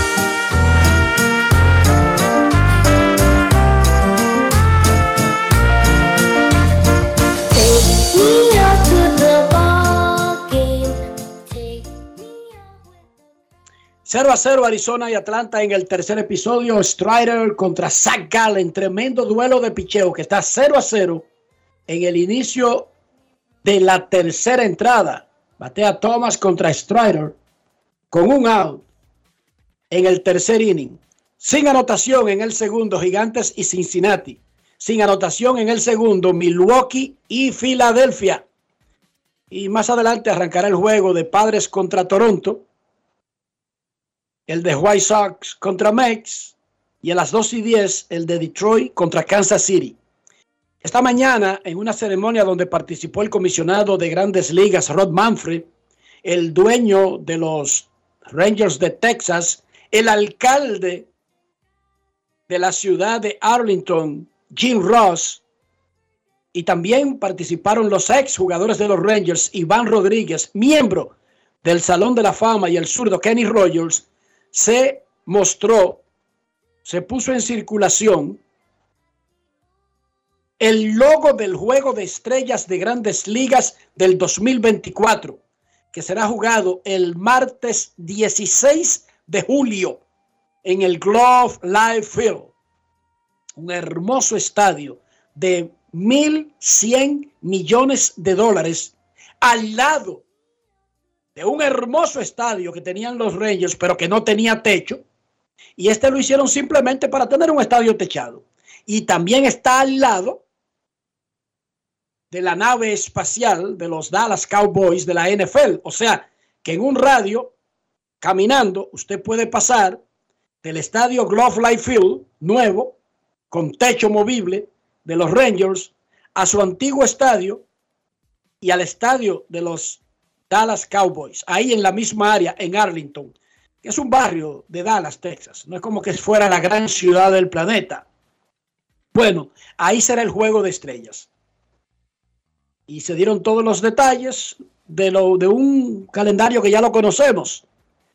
Cero a 0 Arizona y Atlanta en el tercer episodio. Strider contra Zach Gallen. Tremendo duelo de picheo que está 0 a 0 en el inicio de la tercera entrada. Batea Thomas contra Strider con un out en el tercer inning. Sin anotación en el segundo, Gigantes y Cincinnati. Sin anotación en el segundo, Milwaukee y Filadelfia. Y más adelante arrancará el juego de Padres contra Toronto el de White Sox contra Mex y a las 2 y 10 el de Detroit contra Kansas City. Esta mañana, en una ceremonia donde participó el comisionado de grandes ligas, Rod Manfred, el dueño de los Rangers de Texas, el alcalde de la ciudad de Arlington, Jim Ross, y también participaron los ex jugadores de los Rangers, Iván Rodríguez, miembro del Salón de la Fama, y el zurdo Kenny Rogers, se mostró, se puso en circulación el logo del Juego de Estrellas de Grandes Ligas del 2024, que será jugado el martes 16 de julio en el Glove Live Field, un hermoso estadio de 1.100 millones de dólares al lado de un hermoso estadio que tenían los Rangers, pero que no tenía techo. Y este lo hicieron simplemente para tener un estadio techado. Y también está al lado de la nave espacial de los Dallas Cowboys de la NFL. O sea, que en un radio, caminando, usted puede pasar del estadio Glove Life Field, nuevo, con techo movible, de los Rangers, a su antiguo estadio y al estadio de los Dallas Cowboys, ahí en la misma área, en Arlington. que es un barrio de Dallas, Texas. No es como que fuera la gran ciudad del planeta. Bueno, ahí será el juego de estrellas. Y se dieron todos los detalles de, lo, de un calendario que ya lo conocemos,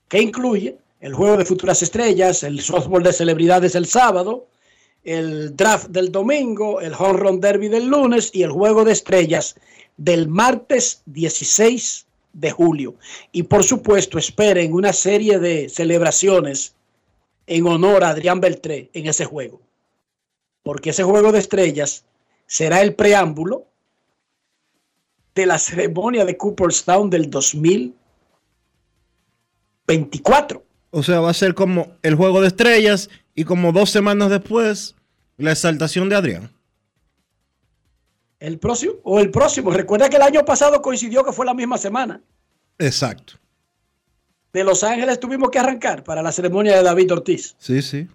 que incluye el juego de futuras estrellas, el softball de celebridades el sábado, el draft del domingo, el home run derby del lunes y el juego de estrellas del martes 16 de julio. Y por supuesto, esperen una serie de celebraciones en honor a Adrián Beltré en ese juego. Porque ese juego de estrellas será el preámbulo de la ceremonia de Cooperstown del 2024. O sea, va a ser como el juego de estrellas y como dos semanas después, la exaltación de Adrián. El próximo, o el próximo. Recuerda que el año pasado coincidió que fue la misma semana. Exacto. De Los Ángeles tuvimos que arrancar para la ceremonia de David Ortiz. Sí, sí.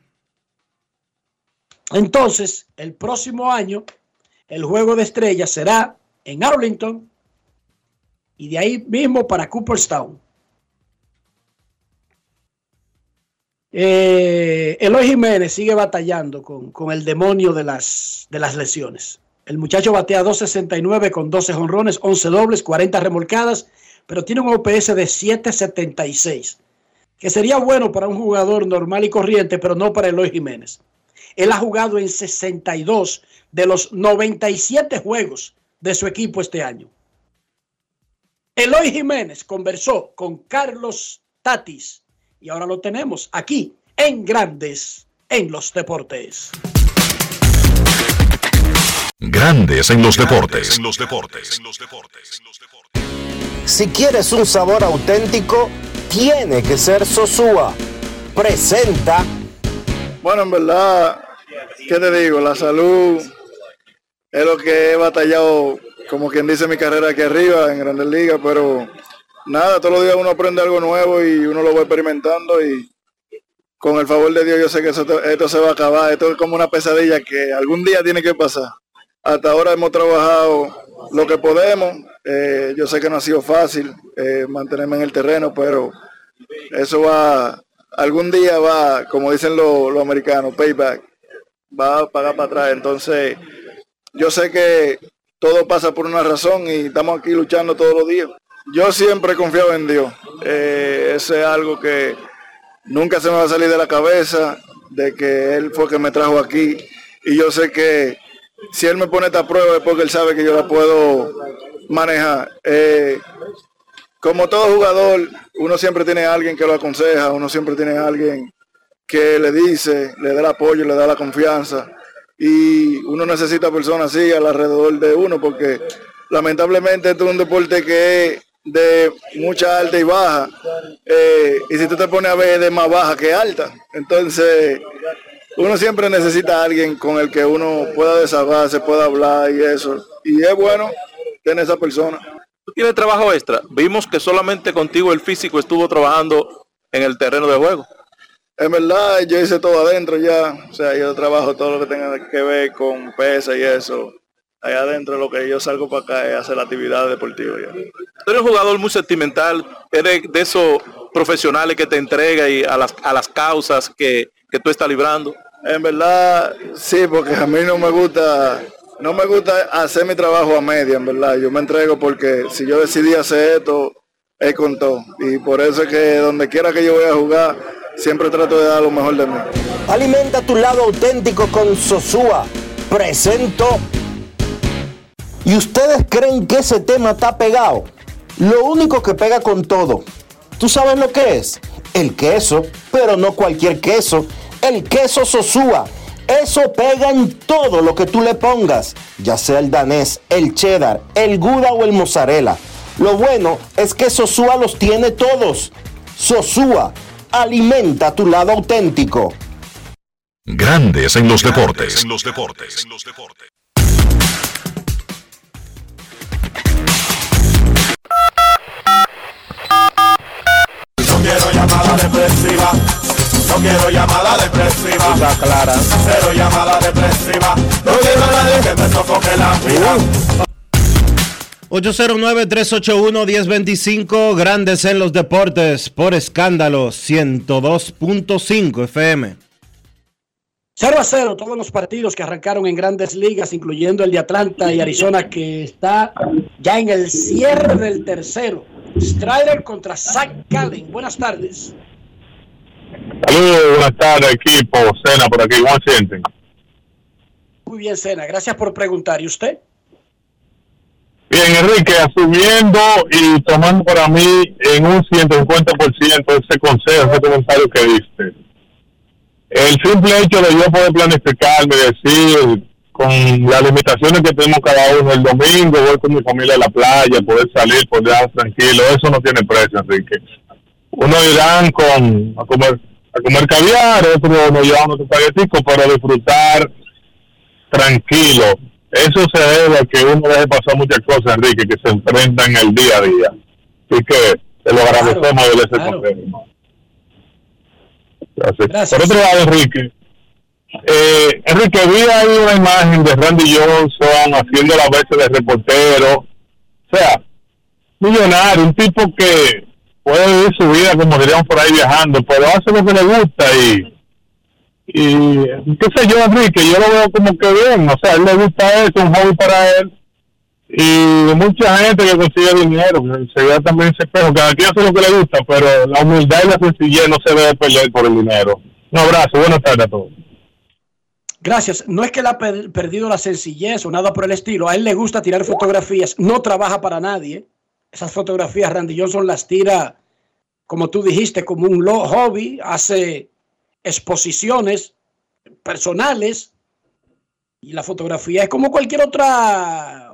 Entonces, el próximo año, el juego de estrellas será en Arlington y de ahí mismo para Cooperstown. Eh, Eloy Jiménez sigue batallando con, con el demonio de las, de las lesiones. El muchacho batea 2.69 con 12 honrones, 11 dobles, 40 remolcadas, pero tiene un OPS de 7.76, que sería bueno para un jugador normal y corriente, pero no para Eloy Jiménez. Él ha jugado en 62 de los 97 juegos de su equipo este año. Eloy Jiménez conversó con Carlos Tatis y ahora lo tenemos aquí en Grandes en los Deportes. Grandes en los deportes. En los deportes. Si quieres un sabor auténtico, tiene que ser Sosúa. Presenta. Bueno, en verdad, ¿qué te digo? La salud es lo que he batallado, como quien dice, mi carrera aquí arriba en Grandes Ligas, pero nada, todos los días uno aprende algo nuevo y uno lo va experimentando y con el favor de Dios yo sé que esto se va a acabar, esto es como una pesadilla que algún día tiene que pasar. Hasta ahora hemos trabajado lo que podemos, eh, yo sé que no ha sido fácil eh, mantenerme en el terreno, pero eso va, algún día va, como dicen los, americanos, payback, va a pagar para atrás, entonces yo sé que todo pasa por una razón y estamos aquí luchando todos los días. Yo siempre he confiado en Dios. Eh, ese es algo que nunca se me va a salir de la cabeza, de que Él fue que me trajo aquí. Y yo sé que si Él me pone esta prueba es porque Él sabe que yo la puedo manejar. Eh, como todo jugador, uno siempre tiene a alguien que lo aconseja, uno siempre tiene a alguien que le dice, le da el apoyo, le da la confianza. Y uno necesita personas así alrededor de uno porque lamentablemente esto es un deporte que es de mucha alta y baja. Eh, y si tú te pones a ver de más baja que alta. Entonces, uno siempre necesita a alguien con el que uno pueda desahogarse, pueda hablar y eso. Y es bueno tener esa persona. Tú tienes trabajo extra. Vimos que solamente contigo el físico estuvo trabajando en el terreno de juego. En verdad, yo hice todo adentro ya. O sea, yo trabajo todo lo que tenga que ver con pesa y eso. Allá adentro lo que yo salgo para acá es hacer la actividad deportiva ya. Tú eres un jugador muy sentimental, eres de esos profesionales que te entrega y a las, a las causas que, que tú estás librando. En verdad, sí, porque a mí no me gusta, no me gusta hacer mi trabajo a media, en verdad. Yo me entrego porque si yo decidí hacer esto, es con todo. Y por eso es que donde quiera que yo voy a jugar, siempre trato de dar lo mejor de mí. Alimenta tu lado auténtico con Sosúa. Presento. ¿Y ustedes creen que ese tema está pegado? Lo único que pega con todo. ¿Tú sabes lo que es? El queso, pero no cualquier queso. El queso Sosúa. Eso pega en todo lo que tú le pongas, ya sea el danés, el cheddar, el gouda o el mozzarella. Lo bueno es que Sosúa los tiene todos. Sosúa, alimenta tu lado auténtico. Grandes en los deportes. En los deportes. No quiero llamada depresiva. No quiero llamada depresiva. Está clara. Cero llamada depresiva. No quiero a nadie que me sofoque la vida. 809-381-1025, Grandes en los Deportes, por escándalo, 102.5 FM. 0 a 0 todos los partidos que arrancaron en grandes ligas, incluyendo el de Atlanta y Arizona, que está ya en el cierre del tercero. Strider contra Zach Gallen. Buenas tardes. Saludos, buenas tardes, equipo. Cena por aquí, ¿cómo se sienten? Muy bien, Cena. Gracias por preguntar. ¿Y usted? Bien, Enrique, asumiendo y tomando para mí en un 150% ese consejo, ese comentario que diste. El simple hecho de yo poder planificarme, decir, con las limitaciones que tenemos cada uno, el domingo voy con mi familia a la playa, poder salir, poder estar tranquilo, eso no tiene precio, Enrique. Uno irán con, a comer a comer caviar, otro nos llevamos un paquetico para disfrutar tranquilo. Eso se debe a que uno deje pasar muchas cosas, Enrique, que se enfrentan el día a día. Así que te lo agradecemos de ese consejo. Gracias. Por otro lado, Enrique, eh, Enrique, vi ahí una imagen de Randy Johnson haciendo la veces de reportero. O sea, millonario, un tipo que puede vivir su vida, como diríamos por ahí, viajando, pero hace lo que le gusta y, y qué sé yo, Enrique, yo lo veo como que bien, o sea, a él le gusta eso, un hobby para él, y mucha gente que consigue dinero, se ve también ese espejo, cada quien hace lo que le gusta, pero la humildad y la sencillez no se debe perder por el dinero. Un abrazo, buenas tardes a todos. Gracias. No es que él ha per- perdido la sencillez o nada por el estilo. A él le gusta tirar fotografías. No trabaja para nadie. Esas fotografías Randy Johnson las tira, como tú dijiste, como un hobby. Hace exposiciones personales. Y la fotografía es como cualquier otra,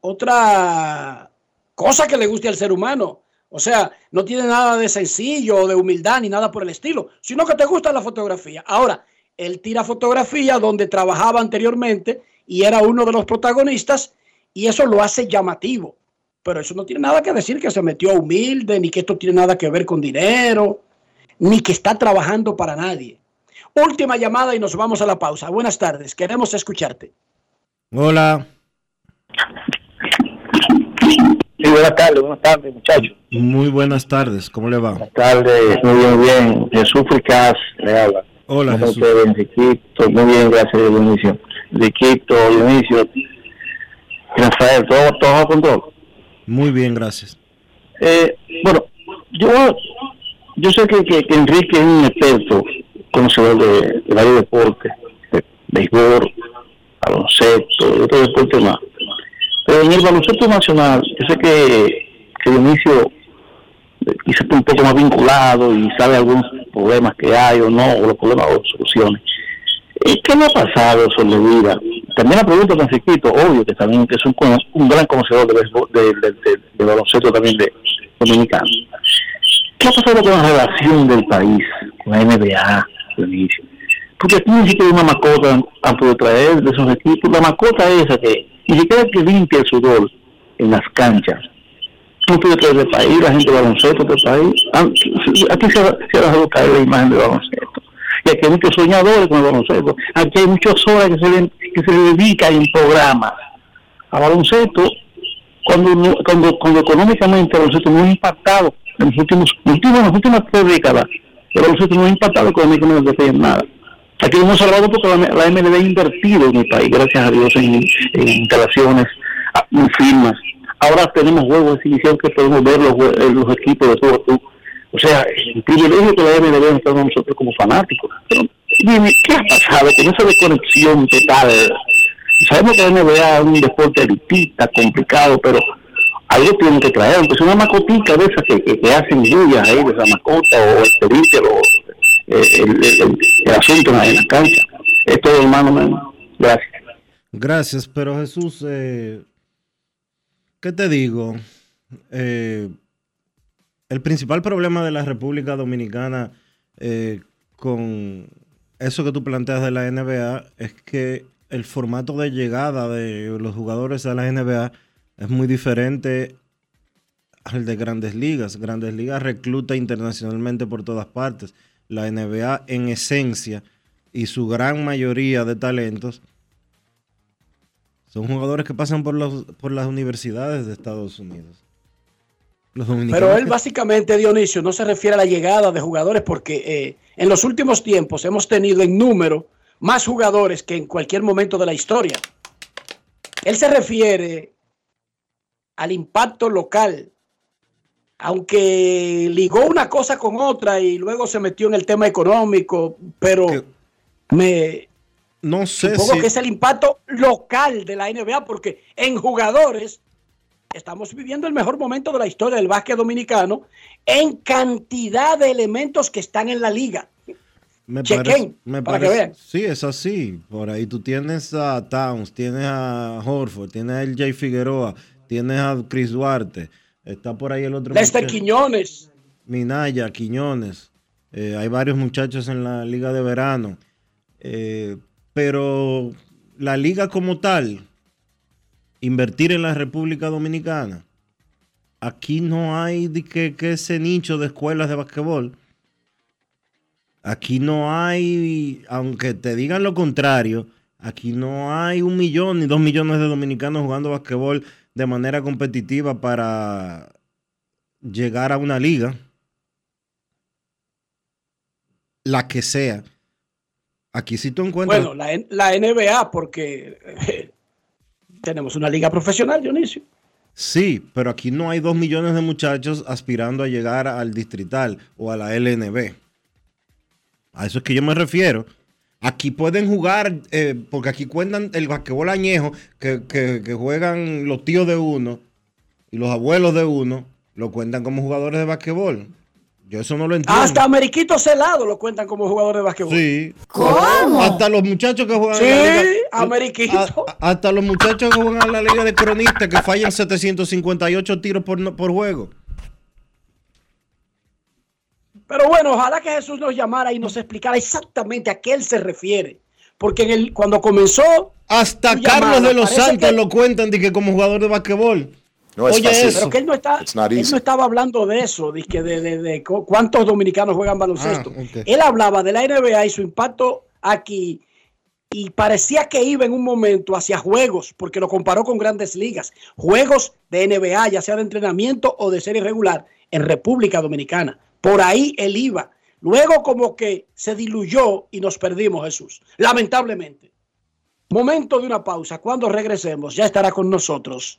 otra cosa que le guste al ser humano. O sea, no tiene nada de sencillo de humildad ni nada por el estilo, sino que te gusta la fotografía. Ahora, él tira fotografía donde trabajaba anteriormente y era uno de los protagonistas y eso lo hace llamativo. Pero eso no tiene nada que decir que se metió humilde, ni que esto tiene nada que ver con dinero, ni que está trabajando para nadie. Última llamada y nos vamos a la pausa. Buenas tardes, queremos escucharte. Hola. Sí, buenas tardes, buenas tardes, muchachos. Muy buenas tardes, ¿cómo le va? Buenas tardes, muy bien, bien. Jesús Fricas le habla. Hola, ¿Cómo Jesús. Muy bien, gracias, Dionisio. Enriquito, Dionisio, Rafael, todo, todo bajo control. Muy bien, gracias. Eh, bueno, yo yo sé que, que, que Enrique es un experto, conocedor de, de varios deportes, de béisbol, baloncesto, y otros deportes más. Pero en el baloncesto nacional, yo sé que, que Dionisio eh, quizás está un poco más vinculado y sabe algunos problemas que hay o no, o los problemas o soluciones. ¿Qué le ha pasado sobre vida? También la pregunta tan chiquito, obvio que también es un, gran conocedor de, de, de- de- de baloncesto también de dominicano. ¿Qué ha pasado con la relación del país, con la NBA, Dionisio? Porque aquí ni siquiera una mascota han, podido traer de esos equipos. La mascota esa que ni siquiera que limpia el sudor en las canchas. No puede traer del país, la gente de baloncesto del país. Han- Aquí se, ha- dejado caer la imagen del baloncesto. Aquí hay muchos soñadores con el baloncesto. Aquí hay muchas horas que se, le- que se le dedican en programas a baloncesto cuando, cuando, cuando económicamente el baloncesto no ha impactado en los últimos, en las últimas tres décadas. El baloncesto no ha impactado económicamente en nada. Aquí hemos salvado porque la, la MLB ha invertido en el país, gracias a Dios, en, instalaciones, en firmas. Ahora tenemos juegos de exhibición que podemos ver los, los equipos de todo. O sea, el privilegio que la MLB nos da a nosotros como fanáticos. Pero, dime, ¿qué ha pasado con esa desconexión total? Sabemos que la NBA es un deporte elitista, complicado, pero algo tienen que traer, aunque una macotica de esas que, que, que hacen bullas ahí de esa macota o expedirte o eh, el, el, el- el asunto en la cancha. Es todo, hermano. hermano. Gracias. Gracias, pero Jesús, eh, ¿qué te digo? Eh, el principal problema de la República Dominicana eh, con eso que tú planteas de la NBA es que el formato de llegada de los jugadores a la NBA es muy diferente al de grandes ligas. Grandes ligas recluta internacionalmente por todas partes. La NBA en esencia y su gran mayoría de talentos Son jugadores que pasan por, las universidades de Estados Unidos. Los dominicanos Pero él básicamente, Dionisio, no se refiere a la llegada de jugadores porque eh, en los últimos tiempos hemos tenido en número más jugadores que en cualquier momento de la historia. Él se refiere al impacto local, aunque ligó una cosa con otra y luego se metió en el tema económico, pero me no sé supongo si- que es el impacto local de la NBA porque en jugadores estamos viviendo el mejor momento de la historia del básquet dominicano en cantidad de elementos que están en la liga. Me Chequen, parece, me para que vean. Sí, es así. Por ahí tú tienes a Towns, tienes a Horford, tienes a LJ Figueroa, tienes a Chris Duarte. Está por ahí el otro. Lester muchacho, Quiñones, Minaya, Quiñones. Eh, hay varios muchachos en la liga de verano. Eh, pero la liga como tal, invertir en la República Dominicana, aquí no hay que, que ese nicho de escuelas de basquetbol. Aquí no hay, aunque te digan lo contrario, aquí no hay un millón ni dos millones de dominicanos jugando basquetbol de manera competitiva para llegar a una liga, la que sea. Aquí si tú encuentras... bueno, la, la NBA porque eh, tenemos una liga profesional, Dionisio. Sí, pero aquí no hay dos millones de muchachos aspirando a llegar al distrital o a la LNB. A eso es que yo me refiero. Aquí pueden jugar, eh, porque aquí cuentan el basquetbol añejo que, que- que juegan los tíos de uno y los abuelos de uno, lo cuentan como jugadores de basquetbol. Yo eso no lo entiendo. Hasta Ameriquito Celado lo cuentan como jugador de básquetbol. Sí. ¿Cómo? Hasta los muchachos que juegan Sí, en la liga. Ameriquito. a- a- hasta los muchachos que juegan en la liga de cronistas que fallan 758 tiros por, por juego. Pero bueno, ojalá que Jesús nos llamara y nos explicara exactamente a qué él se refiere. Porque en el, cuando comenzó. Hasta llamada, Carlos de los Santos que- lo cuentan de que como jugador de basquetbol. No es Oye, fácil. eso. Pero que él no, está, él no estaba hablando de eso, de, que de, de- de cu- cuántos dominicanos juegan baloncesto. Ah. Él hablaba de la NBA y su impacto aquí y parecía que iba en un momento hacia juegos, porque lo comparó con grandes ligas, juegos de NBA, ya sea de entrenamiento o de serie regular en República Dominicana. Por ahí él iba. Luego como que se diluyó y nos perdimos, Jesús. Lamentablemente. Momento de una pausa. Cuando regresemos ya estará con nosotros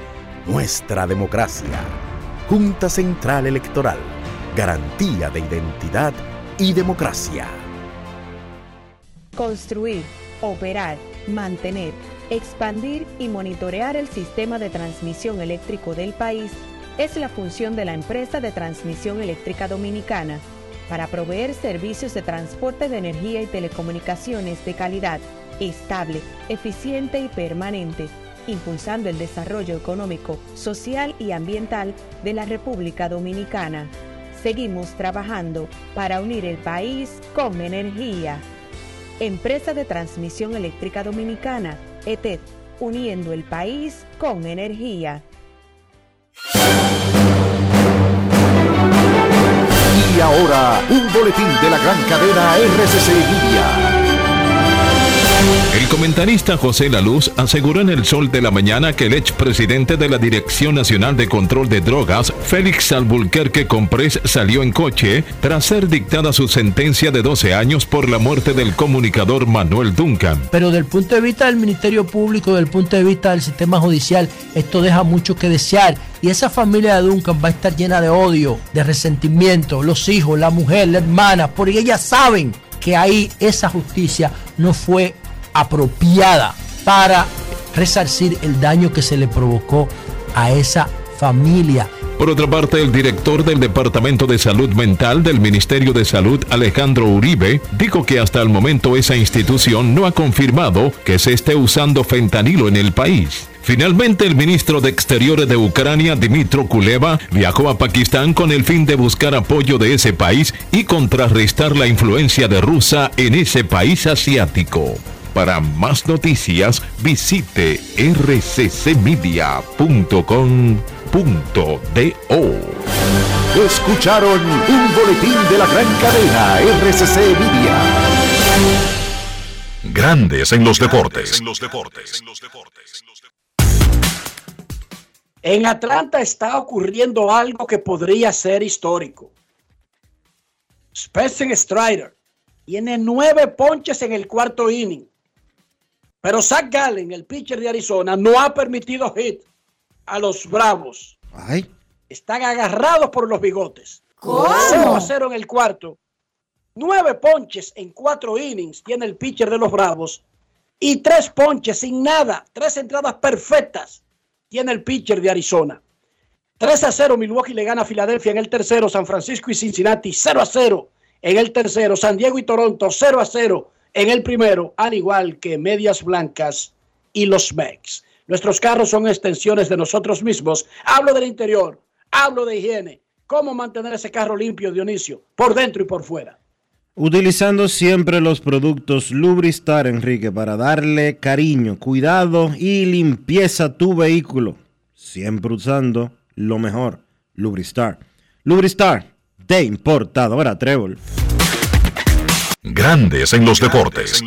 Nuestra democracia. Junta Central Electoral. Garantía de identidad y democracia. Construir, operar, mantener, expandir y monitorear el sistema de transmisión eléctrico del país es la función de la empresa de transmisión eléctrica dominicana para proveer servicios de transporte de energía y telecomunicaciones de calidad, estable, eficiente y permanente, impulsando el desarrollo económico, social y ambiental de la República Dominicana. Seguimos trabajando para unir el país con energía. Empresa de Transmisión Eléctrica Dominicana, ETED, uniendo el país con energía. Y ahora, un boletín de la gran cadena RCC. El comentarista José Laluz aseguró en El Sol de la Mañana que el expresidente de la Dirección Nacional de Control de Drogas, Félix Albuquerque Comprés, salió en coche tras ser dictada su sentencia de 12 años por la muerte del comunicador Manuel Duncan. Pero del punto de vista del Ministerio Público, del punto de vista del sistema judicial, esto deja mucho que desear. Y esa familia de Duncan va a estar llena de odio, de resentimiento, los hijos, la mujer, la hermana, porque ellas saben que ahí esa justicia no fue apropiada para resarcir el daño que se le provocó a esa familia. Por otra parte, el director del Departamento de Salud Mental del Ministerio de Salud, Alejandro Uribe, dijo que hasta el momento esa institución no ha confirmado que se esté usando fentanilo en el país. Finalmente, el ministro de Exteriores de Ucrania, Dmitro Kuleva, viajó a Pakistán con el fin de buscar apoyo de ese país y contrarrestar la influencia de Rusia en ese país asiático. Para más noticias, visite rccmedia.com.do. Escucharon un boletín de la gran cadena RCC Media. Grandes en los deportes. En Atlanta está ocurriendo algo que podría ser histórico. Spencer Strider tiene nueve ponches en el cuarto inning. Pero Zach Gallen, el pitcher de Arizona, no ha permitido hit a los Bravos. Están agarrados por los bigotes. ¿Cómo? 0 a 0 en el cuarto. Nueve ponches en cuatro innings tiene el pitcher de los Bravos. Y tres ponches sin nada. Tres entradas perfectas tiene el pitcher de Arizona. 3 a 0 Milwaukee le gana a Filadelfia en el tercero. San Francisco y Cincinnati 0 a 0 en el tercero. San Diego y Toronto 0 a 0 en el primero. Al igual que Medias Blancas y los Mex. Nuestros carros son extensiones de nosotros mismos. Hablo del interior. Hablo de higiene. ¿Cómo mantener ese carro limpio, Dionisio? Por dentro y por fuera. Utilizando siempre los productos Lubristar, Enrique, para darle cariño, cuidado y limpieza a tu vehículo. Siempre usando lo mejor, Lubristar. Lubristar, de importadora Trébol. Grandes en los deportes.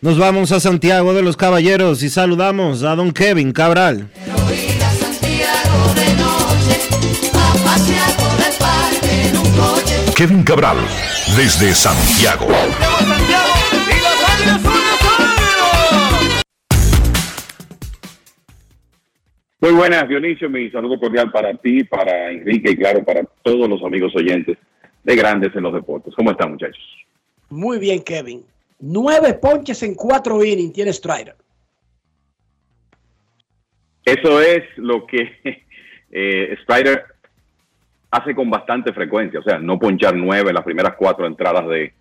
Nos vamos a Santiago de los Caballeros y saludamos a don Kevin Cabral. Kevin Cabral, desde Santiago. Muy buenas, Dionisio. Mi saludo cordial para ti, para Enrique y claro, para todos los amigos oyentes de Grandes en los Deportes. ¿Cómo están, muchachos? Muy bien, Kevin. Nueve ponches en cuatro innings tiene Strider. Eso es lo que eh, Strider hace con bastante frecuencia. O sea, no ponchar nueve en las primeras cuatro entradas de,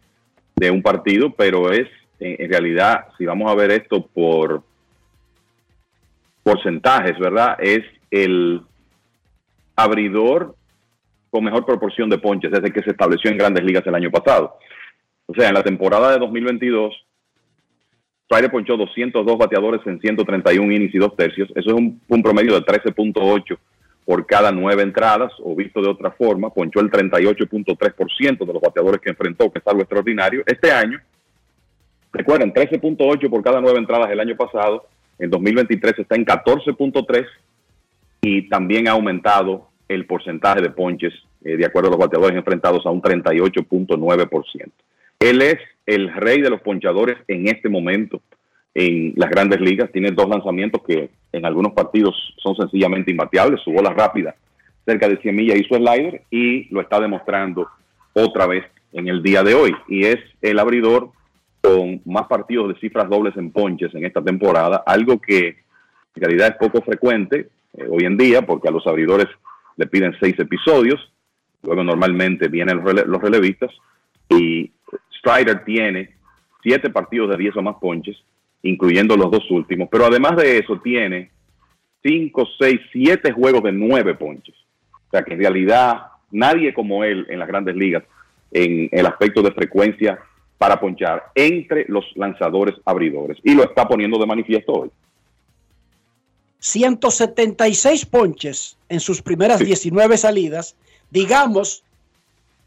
de un partido, pero es en, en realidad, si vamos a ver esto por porcentajes, ¿verdad? Es el abridor con mejor proporción de ponches desde que se estableció en grandes ligas el año pasado. O sea, en la temporada de 2022, Strider ponchó 202 bateadores en 131 innings y dos tercios. Eso es un, un promedio de 13.8 por cada nueve entradas, o visto de otra forma, ponchó el 38.3% de los bateadores que enfrentó, que es algo extraordinario. Este año, recuerden, 13.8 por cada nueve entradas el año pasado, en 2023 está en 14.3 y también ha aumentado el porcentaje de ponches, eh, de acuerdo a los bateadores enfrentados, a un 38.9%. Él es el rey de los ponchadores en este momento en las grandes ligas. Tiene dos lanzamientos que en algunos partidos son sencillamente imbateables. Su bola rápida, cerca de 100 millas, y su slider, y lo está demostrando otra vez en el día de hoy. Y es el abridor con más partidos de cifras dobles en ponches en esta temporada, algo que en realidad es poco frecuente eh, hoy en día, porque a los abridores le piden seis episodios, luego normalmente vienen los, rele- los relevistas, y Strider tiene siete partidos de 10 o más ponches, incluyendo los dos últimos, pero además de eso tiene cinco, seis, siete juegos de nueve ponches. O sea que en realidad nadie como él en las grandes ligas en el aspecto de frecuencia para ponchar entre los lanzadores abridores. Y lo está poniendo de manifiesto hoy. 176 ponches en sus primeras 19 salidas. Digamos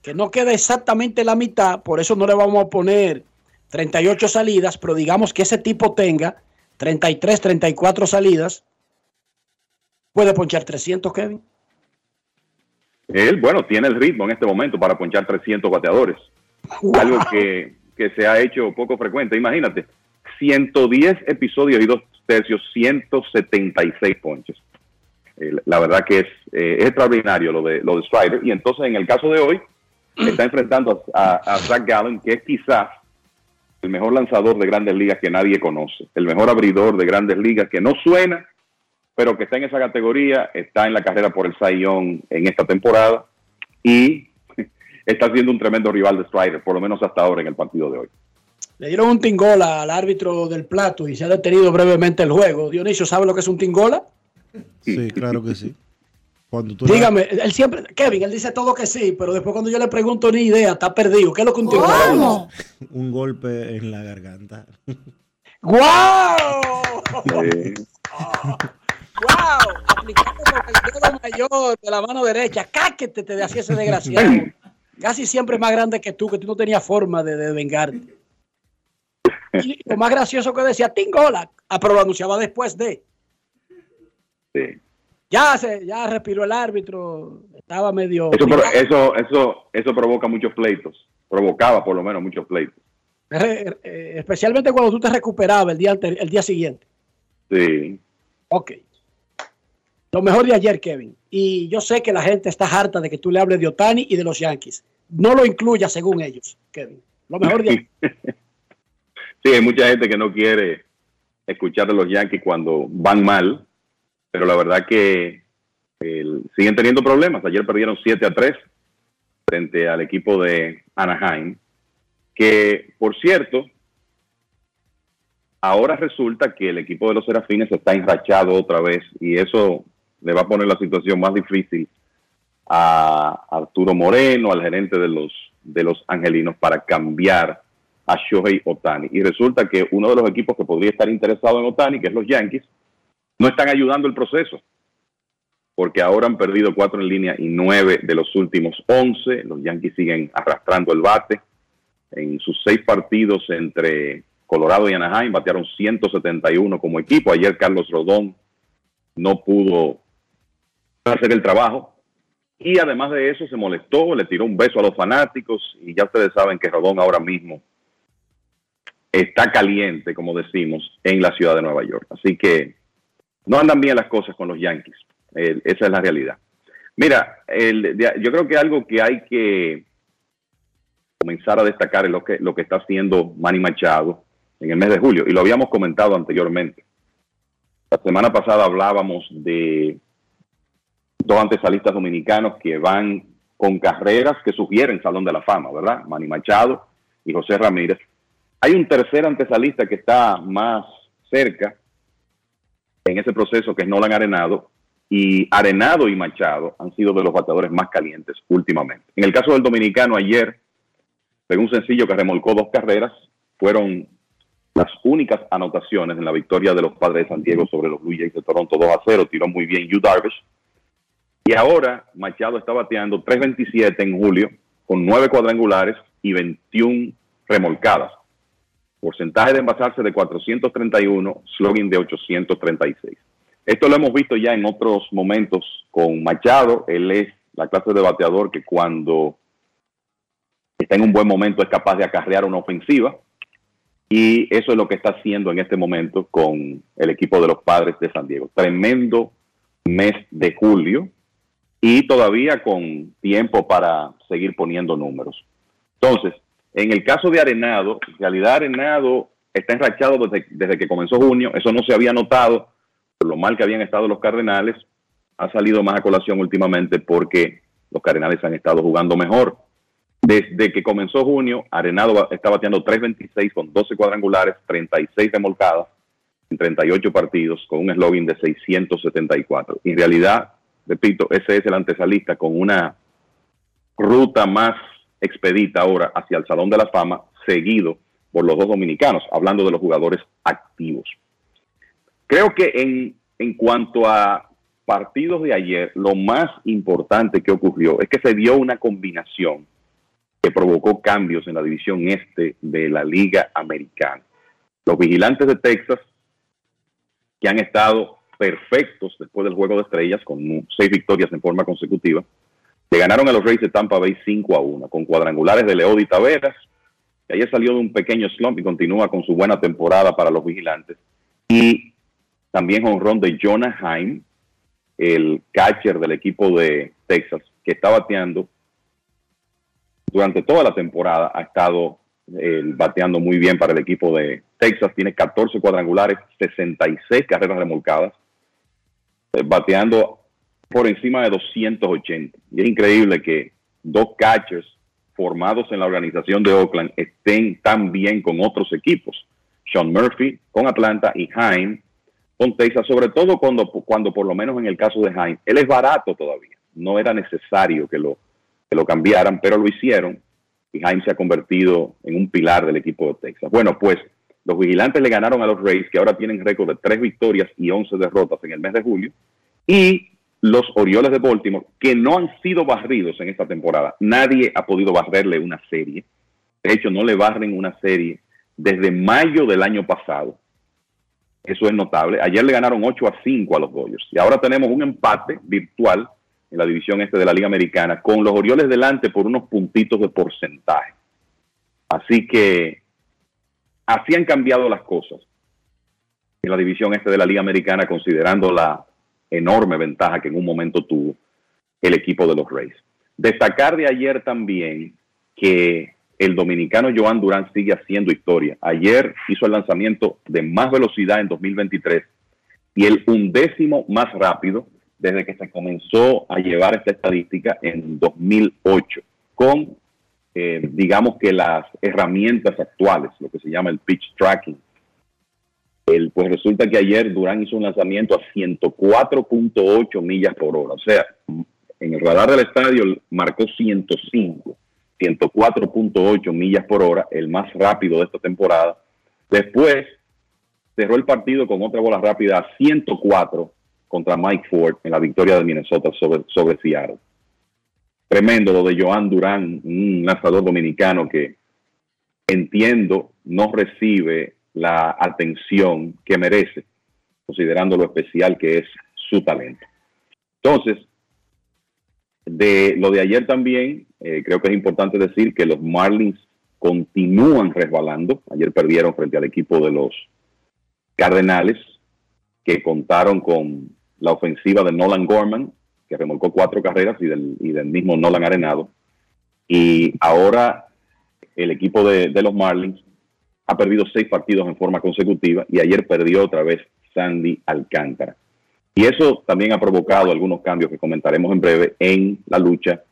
que no queda exactamente la mitad, por eso no le vamos a poner 38 salidas, pero digamos que ese tipo tenga 33, 34 salidas. ¿Puede ponchar 300, Kevin? Él, bueno, tiene el ritmo en este momento para ponchar 300 bateadores. Algo que, que se ha hecho poco frecuente. Imagínate, 110 episodios y dos tercios, 176 ponches. Eh, la verdad que es, eh, es extraordinario lo de, lo de Strider. Y entonces, en el caso de hoy, está enfrentando a, a, a Zach Gallen, que es quizás el mejor lanzador de grandes ligas que nadie conoce, el mejor abridor de grandes ligas que no suena, pero que está en esa categoría, está en la carrera por el Young en esta temporada y está siendo un tremendo rival de Strider, por lo menos hasta ahora en el partido de hoy. Le dieron un tingola al árbitro del plato y se ha detenido brevemente el juego. Dionisio, ¿sabe lo que es un tingola? Sí, claro que sí. Cuando tú Dígame, él siempre, Kevin, él dice todo que sí, pero después cuando yo le pregunto ni idea, está perdido. ¿Qué es lo que un tingola? un golpe en la garganta. ¡Guau! ¡Wow! Aplicando con el dedo mayor de la mano derecha. ¡Cáquete! Te hacía ese desgraciado. Casi siempre más grande que tú, que tú no tenías forma de, de vengarte. Y lo más gracioso que decía, Tingola. Ah, pero lo anunciaba después de. Sí. Ya se, ya respiró el árbitro. Estaba medio. Eso, eso, eso, eso provoca muchos pleitos. Provocaba por lo menos muchos pleitos. Eh, especialmente cuando tú te recuperabas el día, el día siguiente. Sí. Ok. Lo mejor de ayer, Kevin. Y yo sé que la gente está harta de que tú le hables de Otani y de los Yankees. No lo incluyas según ellos, Kevin. Lo mejor de ayer. Sí, hay mucha gente que no quiere escuchar de los Yankees cuando van mal, pero la verdad que siguen teniendo problemas. Ayer perdieron 7 a 3 frente al equipo de Anaheim, que por cierto, ahora resulta que el equipo de los Serafines está enrachado otra vez y eso le va a poner la situación más difícil a Arturo Moreno, al gerente de los, de los Angelinos, para cambiar a Shohei Otani. Y resulta que uno de los equipos que podría estar interesado en Otani, que es los Yankees, no están ayudando el proceso, porque ahora han perdido cuatro en línea y nueve de los últimos once. Los Yankees siguen arrastrando el bate. En sus seis partidos entre Colorado y Anaheim batearon 171 como equipo. Ayer Carlos Rodón no pudo hacer el trabajo. Y además de eso se molestó, le tiró un beso a los fanáticos y ya ustedes saben que Rodón ahora mismo está caliente, como decimos, en la ciudad de Nueva York. Así que no andan bien las cosas con los Yankees. Esa es la realidad. Mira, el- yo creo que algo que hay que comenzar a destacar es lo que, lo que está haciendo Manny Machado en el mes de julio. Y lo habíamos comentado anteriormente. La semana pasada hablábamos de dos antesalistas dominicanos que van con carreras que sugieren Salón de la Fama, ¿verdad? Manny Machado y José Ramírez. Hay un tercer antesalista que está más cerca en ese proceso, que es Nolan Arenado, y Arenado y Machado han sido de los bateadores más calientes últimamente. En el caso del dominicano, ayer, pegó un sencillo que remolcó dos carreras, fueron las únicas anotaciones en la victoria de los padres de San Diego sobre los Blue Jays de Toronto 2 a 0, tiró muy bien Yu Darvish, y ahora Machado está bateando 3.27 en julio, con 9 cuadrangulares y 21 remolcadas. Porcentaje de envasarse de 431, slogan de 836. Esto lo hemos visto ya en otros momentos con Machado. Él es la clase de bateador que cuando está en un buen momento es capaz de acarrear una ofensiva. Y eso es lo que está haciendo en este momento con el equipo de los padres de San Diego. Tremendo mes de julio y todavía con tiempo para seguir poniendo números. Entonces, en el caso de Arenado, en realidad Arenado está enrachado desde, que comenzó junio, eso no se había notado por lo mal que habían estado los Cardenales, ha salido más a colación últimamente porque los Cardenales han estado jugando mejor. Desde que comenzó junio, Arenado está bateando 3.26 con 12 cuadrangulares, 36 remolcadas en 38 partidos con un eslogan de 674. En realidad, repito, ese es el antesalista con una ruta más expedita ahora hacia el Salón de la Fama, seguido por los dos dominicanos, hablando de los jugadores activos. Creo que en, en cuanto a partidos de ayer, lo más importante que ocurrió es que se dio una combinación que provocó cambios en la división este de la Liga Americana. Los vigilantes de Texas, que han estado perfectos después del juego de estrellas, con seis victorias en forma consecutiva, le ganaron a los Reyes de Tampa Bay 5 a 1, con cuadrangulares de Leody Taveras, que ayer salió de un pequeño slump y continúa con su buena temporada para los vigilantes. Y también honrón de Jonah Heim, el catcher del equipo de Texas, que está bateando. Durante toda la temporada, ha estado eh, bateando muy bien para el equipo de Texas, tiene 14 cuadrangulares, 66 carreras remolcadas, eh, bateando por encima de 280. Y es increíble que dos catchers, formados en la organización de Oakland estén tan bien con otros equipos. Sean Murphy con Atlanta y Jaime con Texas, sobre todo cuando, cuando por lo menos en el caso de Jaime, él es barato todavía. No era necesario que lo, que lo cambiaran, pero lo hicieron y Jaime se ha convertido en un pilar del equipo de Texas. Bueno, pues los vigilantes le ganaron a los Rays, que ahora tienen récord de tres victorias y 11 derrotas en el mes de julio, y los Orioles de Baltimore, que no han sido barridos en esta temporada. Nadie ha podido barrerle una serie. De hecho, no le barren una serie desde mayo del año pasado. Eso es notable. Ayer le ganaron 8 a 5 a los Dodgers. Y ahora tenemos un empate virtual en la división este de la Liga Americana, con los Orioles delante por unos puntitos de porcentaje. Así que así han cambiado las cosas en la división este de la Liga Americana, considerando la enorme ventaja que en un momento tuvo el equipo de los Rays. Destacar de ayer también que el dominicano Joan Durán sigue haciendo historia. Ayer hizo el lanzamiento de más velocidad en 2023 y el undécimo más rápido desde que se comenzó a llevar esta estadística en 2008, con, eh, digamos que las herramientas actuales, lo que se llama el pitch tracking. Pues resulta que ayer Durán hizo un lanzamiento a 104.8 millas por hora, o sea, en el radar del estadio marcó 105, 104.8 millas por hora, el más rápido de esta temporada. Después cerró el partido con otra bola rápida a 104 contra Mike Ford en la victoria de Minnesota sobre, sobre Seattle. Tremendo lo de Joan Durán, un lanzador dominicano que entiendo no recibe la atención que merece, considerando lo especial que es su talento. Entonces, de lo de ayer también, eh, creo que es importante decir que los Marlins continúan resbalando. Ayer perdieron frente al equipo de los Cardenales, que contaron con la ofensiva de Nolan Gorman, que remolcó cuatro carreras, y del, y del mismo Nolan Arenado. Y ahora el equipo de, de, los Marlins ha perdido seis partidos en forma consecutiva y ayer perdió otra vez Sandy Alcántara. Y eso también ha provocado algunos cambios que comentaremos en breve en la lucha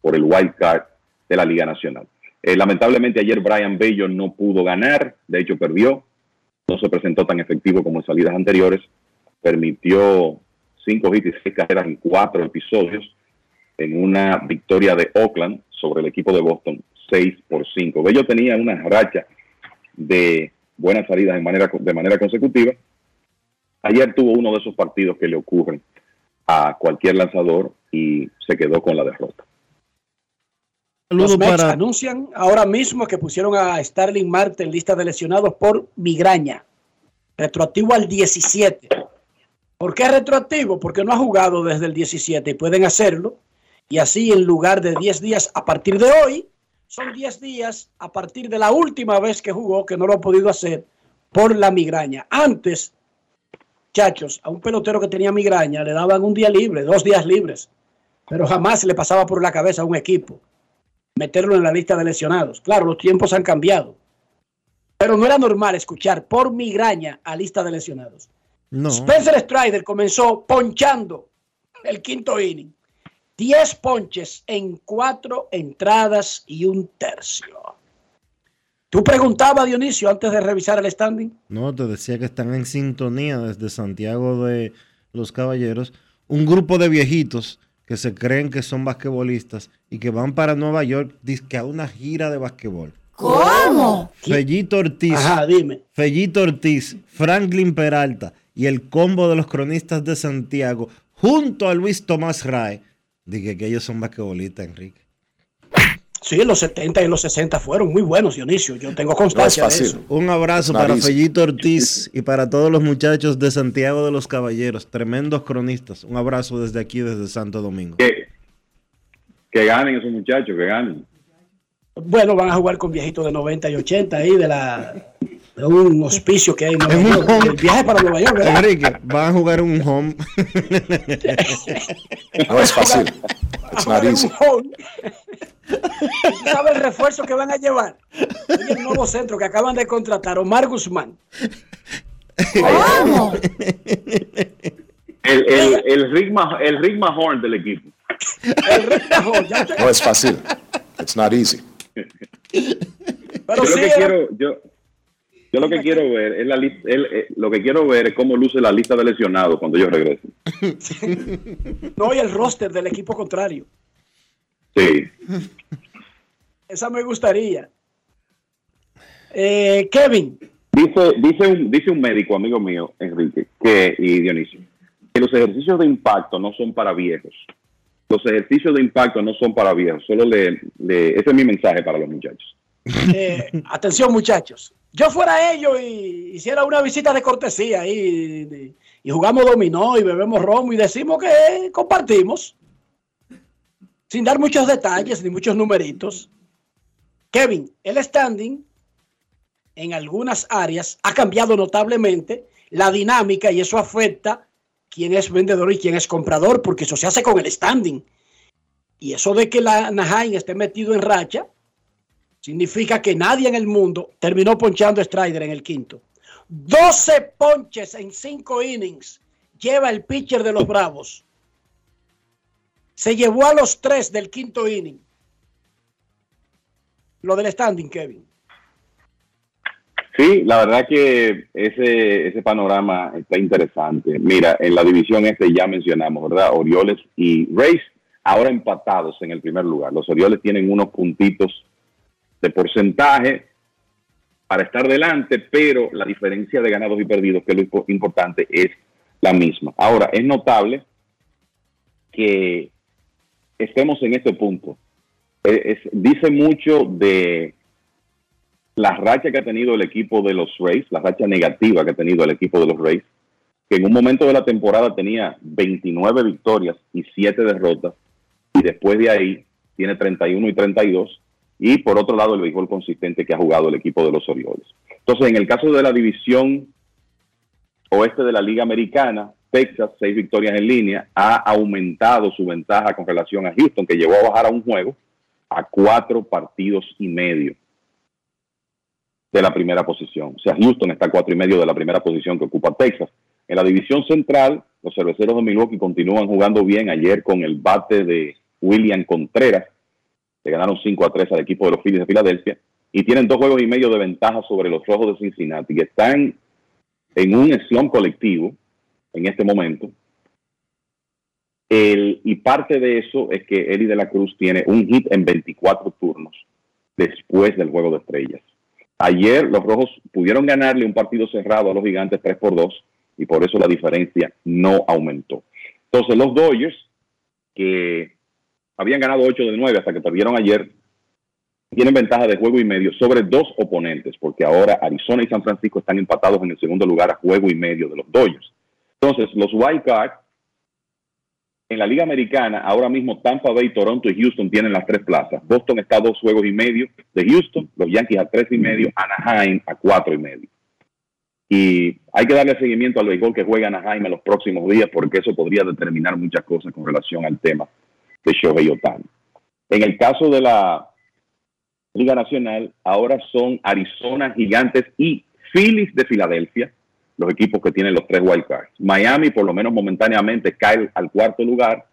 por el wild card de la Liga Nacional. Eh, lamentablemente ayer Brian Bello no pudo ganar, de hecho perdió, no se presentó tan efectivo como en salidas anteriores, permitió cinco hits y seis carreras en cuatro episodios en una victoria de Oakland sobre el equipo de Boston, 6 por 5. Bello tenía una racha de buenas salidas de manera, de manera consecutiva. Ayer tuvo uno de esos partidos que le ocurren a cualquier lanzador y se quedó con la derrota. Los Mets para... anuncian ahora mismo que pusieron a Starling Marte en lista de lesionados por migraña, retroactivo al 17. ¿Por qué retroactivo? Porque no ha jugado desde el 17 y pueden hacerlo. Y así en lugar de 10 días a partir de hoy, son 10 días a partir de la última vez que jugó, que no lo ha podido hacer por la migraña. Antes, chachos, a un pelotero que tenía migraña le daban un día libre, dos días libres, pero jamás le pasaba por la cabeza a un equipo meterlo en la lista de lesionados. Claro, los tiempos han cambiado, pero no era normal escuchar por migraña a lista de lesionados. No. Spencer Strider comenzó ponchando el quinto inning. Diez ponches en cuatro entradas y un tercio. ¿Tú preguntabas, Dionisio, antes de revisar el standing? No, te decía que están en sintonía desde Santiago de los Caballeros. Un grupo de viejitos que se creen que son basquetbolistas y que van para Nueva York que a una gira de basquetbol. ¿Cómo? Fellito Ortiz. Ajá, dime. Fellito Ortiz, Franklin Peralta y el combo de los cronistas de Santiago, junto a Luis Tomás Rae, dije que ellos son basquetbolistas, Enrique. Sí, los 70 y los 60 fueron muy buenos, Dionisio. Yo tengo constancia no de eso. Un abrazo para Fellito Ortiz y para todos los muchachos de Santiago de los Caballeros, tremendos cronistas. Un abrazo desde aquí, desde Santo Domingo. Que, que ganen esos muchachos, que ganen. Bueno, van a jugar con viejitos de 90 y 80 ahí de la un hospicio que hay en Nueva York. El viaje para Nueva York, ¿verdad? Enrique, van a jugar un home. no es fácil. It's not easy. ¿Sabes el refuerzo que van a llevar? el nuevo centro que acaban de contratar, Omar Guzmán. ¿Cómo? El, el, el, Rigma, el Rigma Horn del equipo. El Rigma Horn. No es fácil. It's not easy. Pero yo sí, lo que era- quiero, yo, yo lo que quiero ver es la eh, lo que quiero ver es cómo luce la lista de lesionados cuando yo regrese. no, y el roster del equipo contrario. Sí. Esa me gustaría. Eh, Kevin, Dice, dice un, dice un médico amigo mío, Enrique, que, y Dionisio, que los ejercicios de impacto no son para viejos. Los ejercicios de impacto no son para viejos. Solo le, le- ese es mi mensaje para los muchachos. eh, atención muchachos. Yo fuera ellos y hiciera una visita de cortesía y, y- jugamos dominó y bebemos romo y decimos que compartimos. Sin dar muchos detalles ni muchos numeritos. Kevin, el standing en algunas áreas ha cambiado notablemente la dinámica y eso afecta quién es vendedor y quién es comprador, porque eso se hace con el standing. Y eso de que la Anaheim esté metido en racha, significa que nadie en el mundo terminó ponchando a Strider en el quinto. 12 ponches en 5 innings lleva el pitcher de los Bravos. Se llevó a los 3 del quinto inning. Lo del standing, Kevin. Sí, la verdad que ese, ese panorama está interesante. Mira, en la división este ya mencionamos, ¿verdad? Orioles y Rays ahora empatados en el primer lugar. Los Orioles tienen unos puntitos de porcentaje para estar delante, pero la diferencia de ganados y perdidos, que es lo impo- importante, es la misma. Ahora, es notable que estemos en este punto. Dice mucho de la racha que ha tenido el equipo de los Rays, la racha negativa que ha tenido el equipo de los Rays, que en un momento de la temporada tenía 29 victorias y 7 derrotas, y después de ahí tiene 31 y 32, y por otro lado el béisbol consistente que ha jugado el equipo de los Orioles. Entonces, en el caso de la división oeste de la Liga Americana, Texas, seis victorias en línea, ha aumentado su ventaja con relación a Houston, que llegó a bajar a un juego a cuatro partidos y medio de la primera posición. O sea, Houston está a cuatro y medio de la primera posición que ocupa Texas. En la división central, los cerveceros de Milwaukee continúan jugando bien ayer con el bate de William Contreras. Le ganaron 5 a 3 al equipo de los Phillies de Filadelfia y tienen dos juegos y medio de ventaja sobre los Rojos de Cincinnati, que están en un slump colectivo en este momento. El- y parte de eso es que Eli de la Cruz tiene un hit en 24 turnos después del juego de estrellas. Ayer los rojos pudieron ganarle un partido cerrado a los gigantes 3 por 2 y por eso la diferencia no aumentó. Entonces los Dodgers, que habían ganado 8 de 9 hasta que perdieron ayer, tienen ventaja de juego y medio sobre dos oponentes, porque ahora Arizona y San Francisco están empatados en el segundo lugar a juego y medio de los Dodgers. Entonces los Wild Card en la Liga Americana, ahora mismo Tampa Bay, Toronto y Houston tienen las tres plazas. Boston está a dos juegos y medio de Houston, los Yankees a tres y medio, Anaheim a cuatro y medio. Y hay que darle seguimiento al béisbol que juega Anaheim en los próximos días porque eso podría determinar muchas cosas con relación al tema de Shohei Otani. En el caso de la Liga Nacional, ahora son Arizona, Gigantes y Phillies de Filadelfia, los equipos que tienen los tres wild cards. Miami, por lo menos momentáneamente, cae al cuarto lugar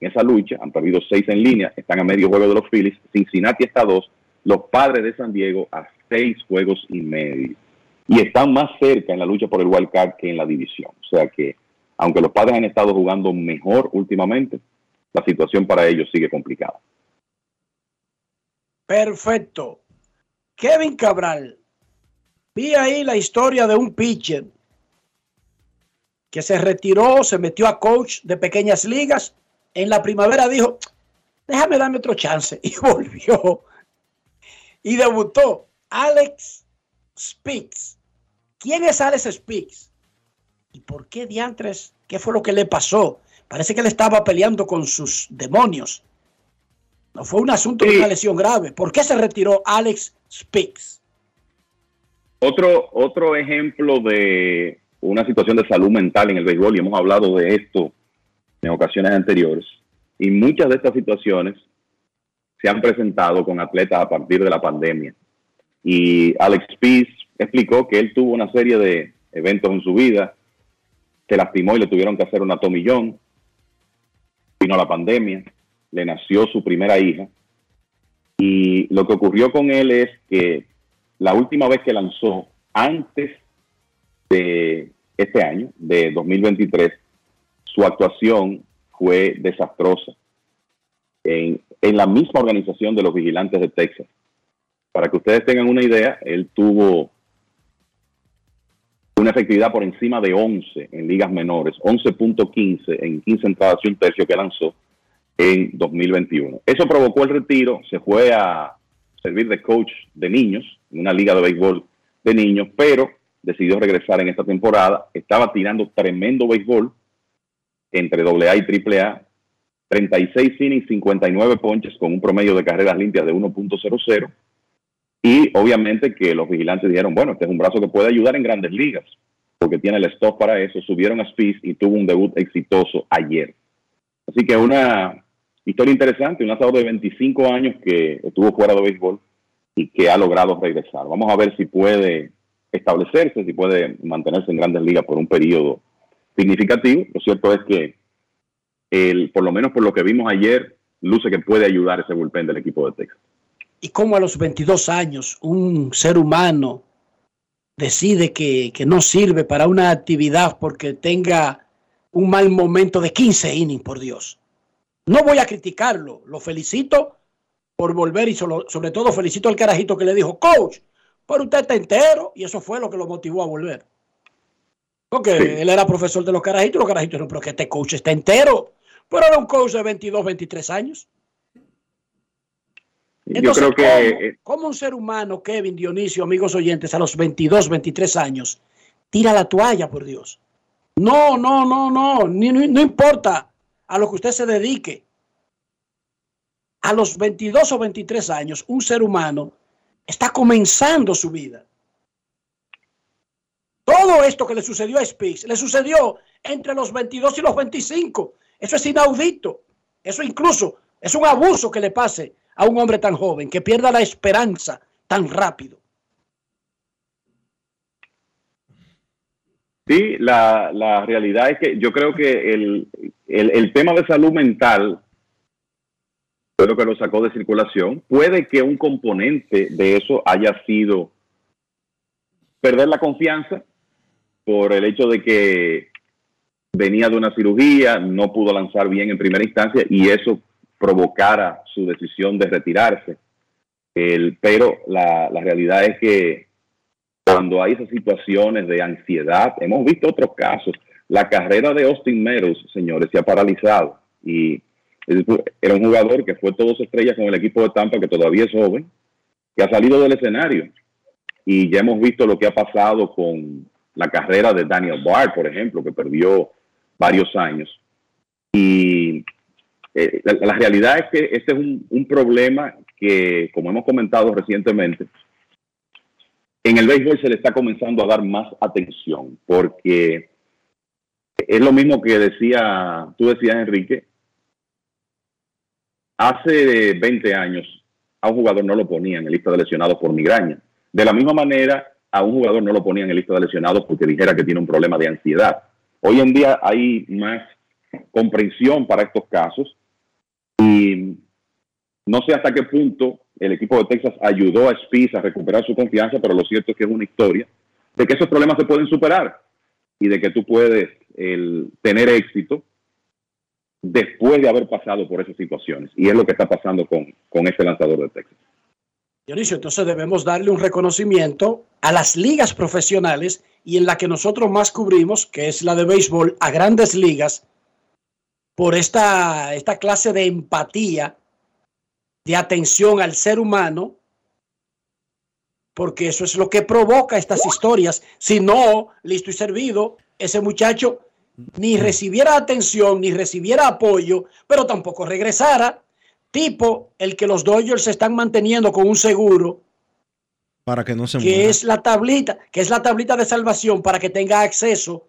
en esa lucha. Han perdido seis en línea, están a medio juego de los Phillies. Cincinnati está a dos. Los padres de San Diego a seis juegos y medio. Y están más cerca en la lucha por el wild card que en la división. O sea que, aunque los padres han estado jugando mejor últimamente, la situación para ellos sigue complicada. Perfecto. Kevin Cabral, vi ahí la historia de un pitcher que se retiró, se metió a coach de pequeñas ligas. En la primavera dijo, déjame darme otro chance. Y volvió. Y debutó Alex Speaks. ¿Quién es Alex Speaks? ¿Y por qué diantres? ¿Qué fue lo que le pasó? Parece que él estaba peleando con sus demonios. No fue un asunto de una lesión grave. ¿Por qué se retiró Alex Speaks? Otro, otro ejemplo de una situación de salud mental en el béisbol, y hemos hablado de esto en ocasiones anteriores, y muchas de estas situaciones se han presentado con atletas a partir de la pandemia. Y Alex Peace explicó que él tuvo una serie de eventos en su vida, se lastimó y le tuvieron que hacer una tomillón, la pandemia, le nació su primera hija, Y lo que ocurrió con él es que la última vez que lanzó, antes de este año, de 2023, su actuación fue desastrosa en, en la misma organización de los vigilantes de Texas. Para que ustedes tengan una idea, él tuvo una efectividad por encima de 11 en ligas menores, 11.15 en 15 entradas y un tercio que lanzó en 2021. Eso provocó el retiro, se fue a servir de coach de niños en una liga de béisbol de niños, pero decidió regresar en esta temporada. Estaba tirando tremendo béisbol entre AA y AAA, 36 innings, 59 ponches con un promedio de carreras limpias de 1.00 y obviamente que los vigilantes dijeron, bueno, este es un brazo que puede ayudar en grandes ligas, porque tiene el stock para eso. Subieron a Spies y tuvo un debut exitoso ayer. Así que una historia interesante, un lanzador de 25 años que estuvo fuera de béisbol y que ha logrado regresar. Vamos a ver si puede establecerse, si puede mantenerse en grandes ligas por un periodo significativo. Lo cierto es que, el, por lo menos por lo que vimos ayer, luce que puede ayudar ese bullpen del equipo de Texas y cómo a los 22 años un ser humano decide que, que, no sirve para una actividad porque tenga un mal momento de 15 innings, por Dios. No voy a criticarlo, lo felicito por volver y sobre todo felicito al carajito que le dijo, coach, pero usted está entero y eso fue lo que lo motivó a volver. Porque él era profesor de los carajitos, los carajitos no, pero que este coach está entero. Pero era un coach de 22, 23 años. Entonces, Yo creo que... ¿cómo, un ser humano, Kevin, Dionisio, amigos oyentes, a los 22, 23 años, tira la toalla, por Dios? No, no, no, no, no, no importa a lo que usted se dedique. A los 22 o 23 años, un ser humano está comenzando su vida. Todo esto que le sucedió a Speaks le sucedió entre los 22 y los 25. Eso es inaudito. Eso incluso es un abuso que le pase a un hombre tan joven, que pierda la esperanza tan rápido. Sí, la, la realidad es que yo creo que el, el, el tema de salud mental, creo que lo sacó de circulación, puede que un componente de eso haya sido perder la confianza por el hecho de que venía de una cirugía, no pudo lanzar bien en primera instancia y eso provocara su decisión de retirarse. El, pero la, la realidad es que cuando hay esas situaciones de ansiedad, hemos visto otros casos. La carrera de Austin Meadows, señores, se ha paralizado. Y era un jugador que fue todo estrella con el equipo de Tampa, que todavía es joven, que ha salido del escenario. Y ya hemos visto lo que ha pasado con la carrera de Daniel Bard, por ejemplo, que perdió varios años. Y eh, la, realidad es que este es un, problema que, como hemos comentado recientemente, en el béisbol se le está comenzando a dar más atención, porque es lo mismo que decía, tú decías, Enrique, hace 20 años a un jugador no lo ponían en lista de lesionados por migraña. De la misma manera, a un jugador no lo ponían en lista de lesionados porque dijera que tiene un problema de ansiedad. Hoy en día hay más comprensión para estos casos y no sé hasta qué punto el equipo de Texas ayudó a Spies a recuperar su confianza, pero lo cierto es que es una historia de que esos problemas se pueden superar y de que tú puedes tener éxito después de haber pasado por esas situaciones. Y es lo que está pasando con, con este lanzador de Texas. Dionisio, entonces debemos darle un reconocimiento a las ligas profesionales y en la que nosotros más cubrimos, que es la de béisbol, a grandes ligas, por esta, esta clase de empatía, de atención al ser humano, porque eso es lo que provoca estas historias. Si no, listo y servido, ese muchacho ni recibiera atención, ni recibiera apoyo, pero tampoco regresara. Tipo el que los Dodgers se están manteniendo con un seguro. Para que no se que es la tablita, que es la tablita de salvación para que tenga acceso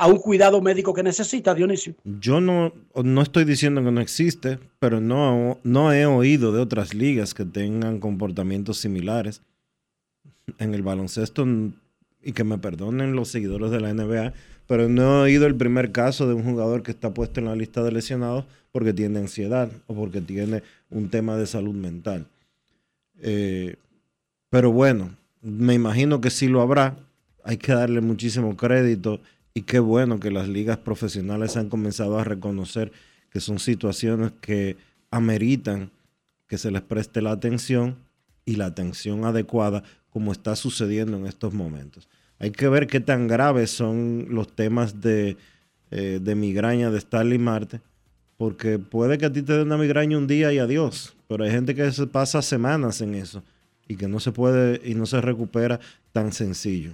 a un cuidado médico que necesita, Dionisio. Yo no, no estoy diciendo que no existe, pero no, no he oído de otras ligas que tengan comportamientos similares. En el baloncesto, y que me perdonen los seguidores de la NBA, pero no he oído el primer caso de un jugador que está puesto en la lista de lesionados porque tiene ansiedad o porque tiene un tema de salud mental. Eh, pero bueno, me imagino que sí lo habrá. Hay que darle muchísimo crédito y qué bueno que las ligas profesionales han comenzado a reconocer que son situaciones que ameritan que se les preste la atención y la atención adecuada como está sucediendo en estos momentos. Hay que ver qué tan graves son los temas de, eh, de migraña de Starly Marte, porque puede que a ti te dé una migraña un día y adiós, pero hay gente que se pasa semanas en eso y que no se puede y no se recupera tan sencillo.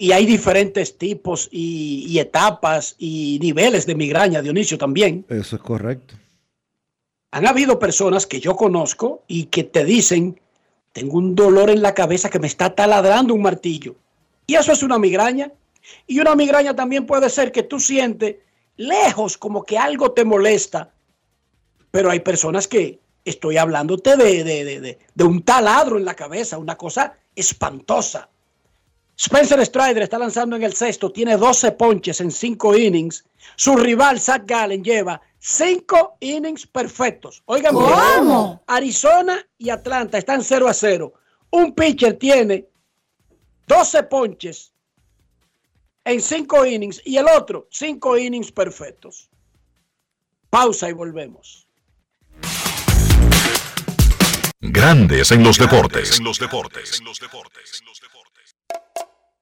Y hay diferentes tipos y, y etapas y niveles de migraña, Dionisio, también. Eso es correcto. Han habido personas que yo conozco y que te dicen, tengo un dolor en la cabeza que me está taladrando un martillo. Y eso es una migraña. Y una migraña también puede ser que tú sientes lejos como que algo te molesta. Pero hay personas que estoy hablándote de, de, de, de un taladro en la cabeza, una cosa espantosa. Spencer Strider está lanzando en el sexto, tiene 12 ponches en 5 innings. Su rival, Zach Gallen, lleva 5 innings perfectos. Oigan, ¿Cómo? Arizona y Atlanta están 0 a 0. Un pitcher tiene 12 ponches en 5 innings y el otro 5 innings perfectos. Pausa y volvemos. Grandes en los deportes. En los deportes.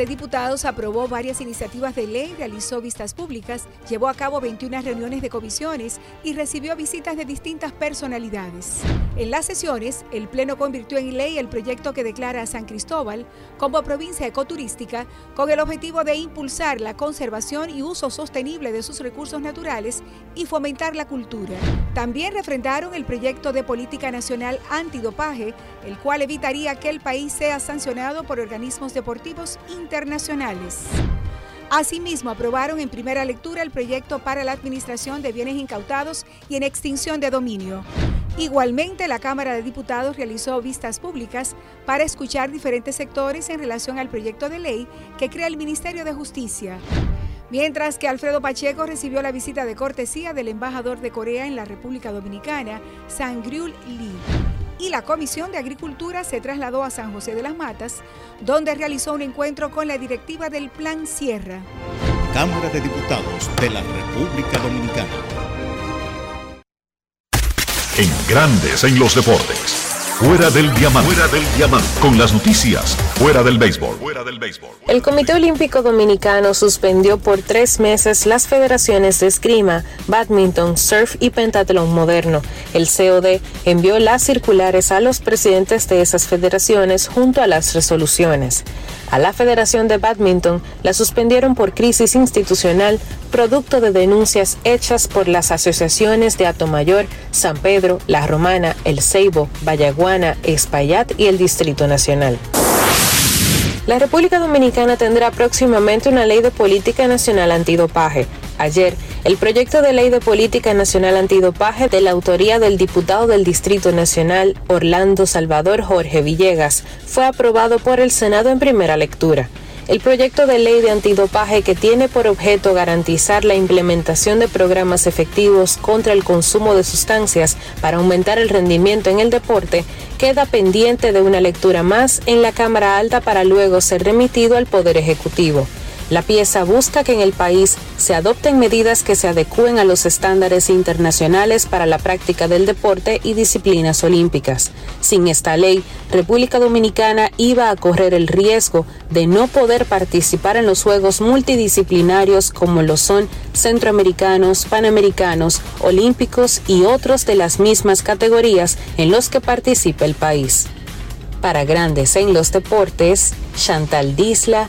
De Diputados aprobó varias iniciativas de ley, realizó vistas públicas, llevó a cabo 21 reuniones de comisiones y recibió visitas de distintas personalidades. En las sesiones, el Pleno convirtió en ley el proyecto que declara a San Cristóbal como provincia ecoturística con el objetivo de impulsar la conservación y uso sostenible de sus recursos naturales y fomentar la cultura. También refrendaron el proyecto de política nacional antidopaje, el cual evitaría que el país sea sancionado por organismos deportivos internacionales. Asimismo, aprobaron en primera lectura el proyecto para la administración de bienes incautados y en extinción de dominio. Igualmente, la Cámara de Diputados realizó vistas públicas para escuchar diferentes sectores en relación al proyecto de ley que crea el Ministerio de Justicia. Mientras que Alfredo Pacheco recibió la visita de cortesía del embajador de Corea en la República Dominicana, Sangryul Lee y la Comisión de Agricultura se trasladó a San José de las Matas, donde realizó un encuentro con la directiva del Plan Sierra. Cámara de Diputados de la República Dominicana. En Grandes en los deportes. Fuera del diamante. Fuera del diamante. Con las noticias. Fuera del béisbol. Fuera del béisbol. El Comité Olímpico Dominicano suspendió por tres meses las federaciones de esgrima, badminton, surf y pentatlón moderno. El COD envió las circulares a los presidentes de esas federaciones junto a las resoluciones. A la Federación de Badminton la suspendieron por crisis institucional, producto de denuncias hechas por las asociaciones de Atomayor, San Pedro, La Romana, El Ceibo, Y el Distrito Nacional. La República Dominicana tendrá próximamente una ley de política nacional antidopaje. Ayer, el proyecto de ley de política nacional antidopaje de la autoría del diputado del Distrito Nacional, Orlando Salvador Jorge Villegas, fue aprobado por el Senado en primera lectura. El proyecto de ley de antidopaje que tiene por objeto garantizar la implementación de programas efectivos contra el consumo de sustancias para aumentar el rendimiento en el deporte queda pendiente de una lectura más en la Cámara Alta para luego ser remitido al Poder Ejecutivo. La pieza busca que en el país se adopten medidas que se adecúen a los estándares internacionales para la práctica del deporte y disciplinas olímpicas. Sin esta ley, República Dominicana iba a correr el riesgo de no poder participar en los Juegos multidisciplinarios como lo son centroamericanos, panamericanos, olímpicos y otros de las mismas categorías en los que participa el país. Para Grandes en los Deportes, Chantal Disla,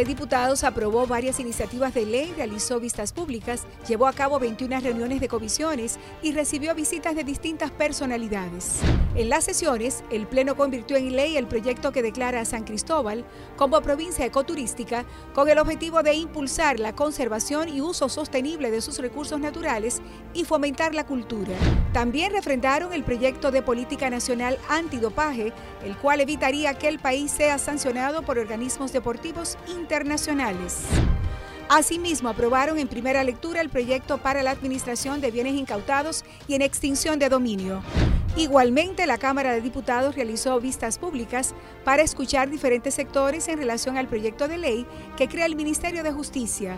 De Diputados aprobó varias iniciativas de ley, realizó vistas públicas, llevó a cabo 21 reuniones de comisiones y recibió visitas de distintas personalidades. En las sesiones, el Pleno convirtió en ley el proyecto que declara a San Cristóbal como provincia ecoturística con el objetivo de impulsar la conservación y uso sostenible de sus recursos naturales y fomentar la cultura. También refrendaron el proyecto de política nacional antidopaje, el cual evitaría que el país sea sancionado por organismos deportivos internacionales. Asimismo, aprobaron en primera lectura el proyecto para la administración de bienes incautados y en extinción de dominio. Igualmente, la Cámara de Diputados realizó vistas públicas para escuchar diferentes sectores en relación al proyecto de ley que crea el Ministerio de Justicia.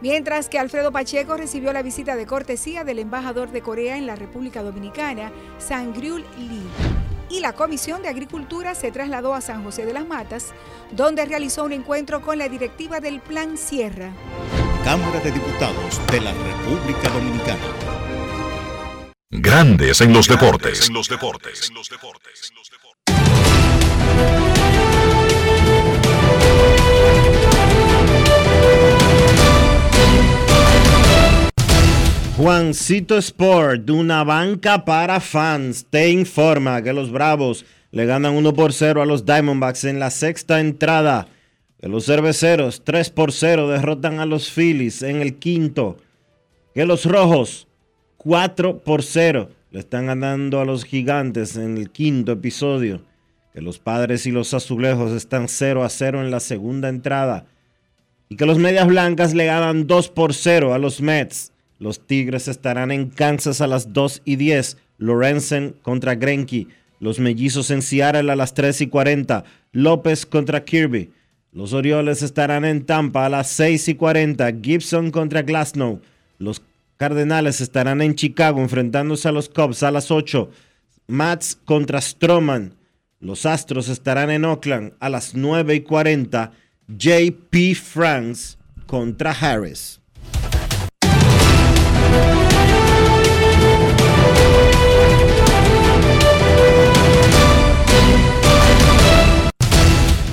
Mientras que Alfredo Pacheco recibió la visita de cortesía del embajador de Corea en la República Dominicana, Sangryul Lee y la Comisión de Agricultura se trasladó a San José de las Matas, donde realizó un encuentro con la directiva del Plan Sierra. Cámara de Diputados de la República Dominicana. Grandes en los deportes. En los deportes. Juancito Sport, una banca para fans, te informa que los Bravos le ganan 1 por 0 a los Diamondbacks en la sexta entrada. Que los Cerveceros 3 por 0 derrotan a los Phillies en el quinto. Que los Rojos 4 por 0 le están ganando a los Gigantes en el quinto episodio. Que los Padres y los Azulejos están 0 a 0 en la segunda entrada. Y que los Medias Blancas le ganan 2 por 0 a los Mets los Tigres estarán en Kansas a las 2 y 10. Lorenzen contra Grenky. Los Mellizos en Seattle a las 3 y 40. López contra Kirby. Los Orioles estarán en Tampa a las 6 y 40. Gibson contra Glasnow. Los Cardenales estarán en Chicago enfrentándose a los Cubs a las 8. Mats contra Stroman. Los Astros estarán en Oakland a las 9 y 40. JP Franks contra Harris.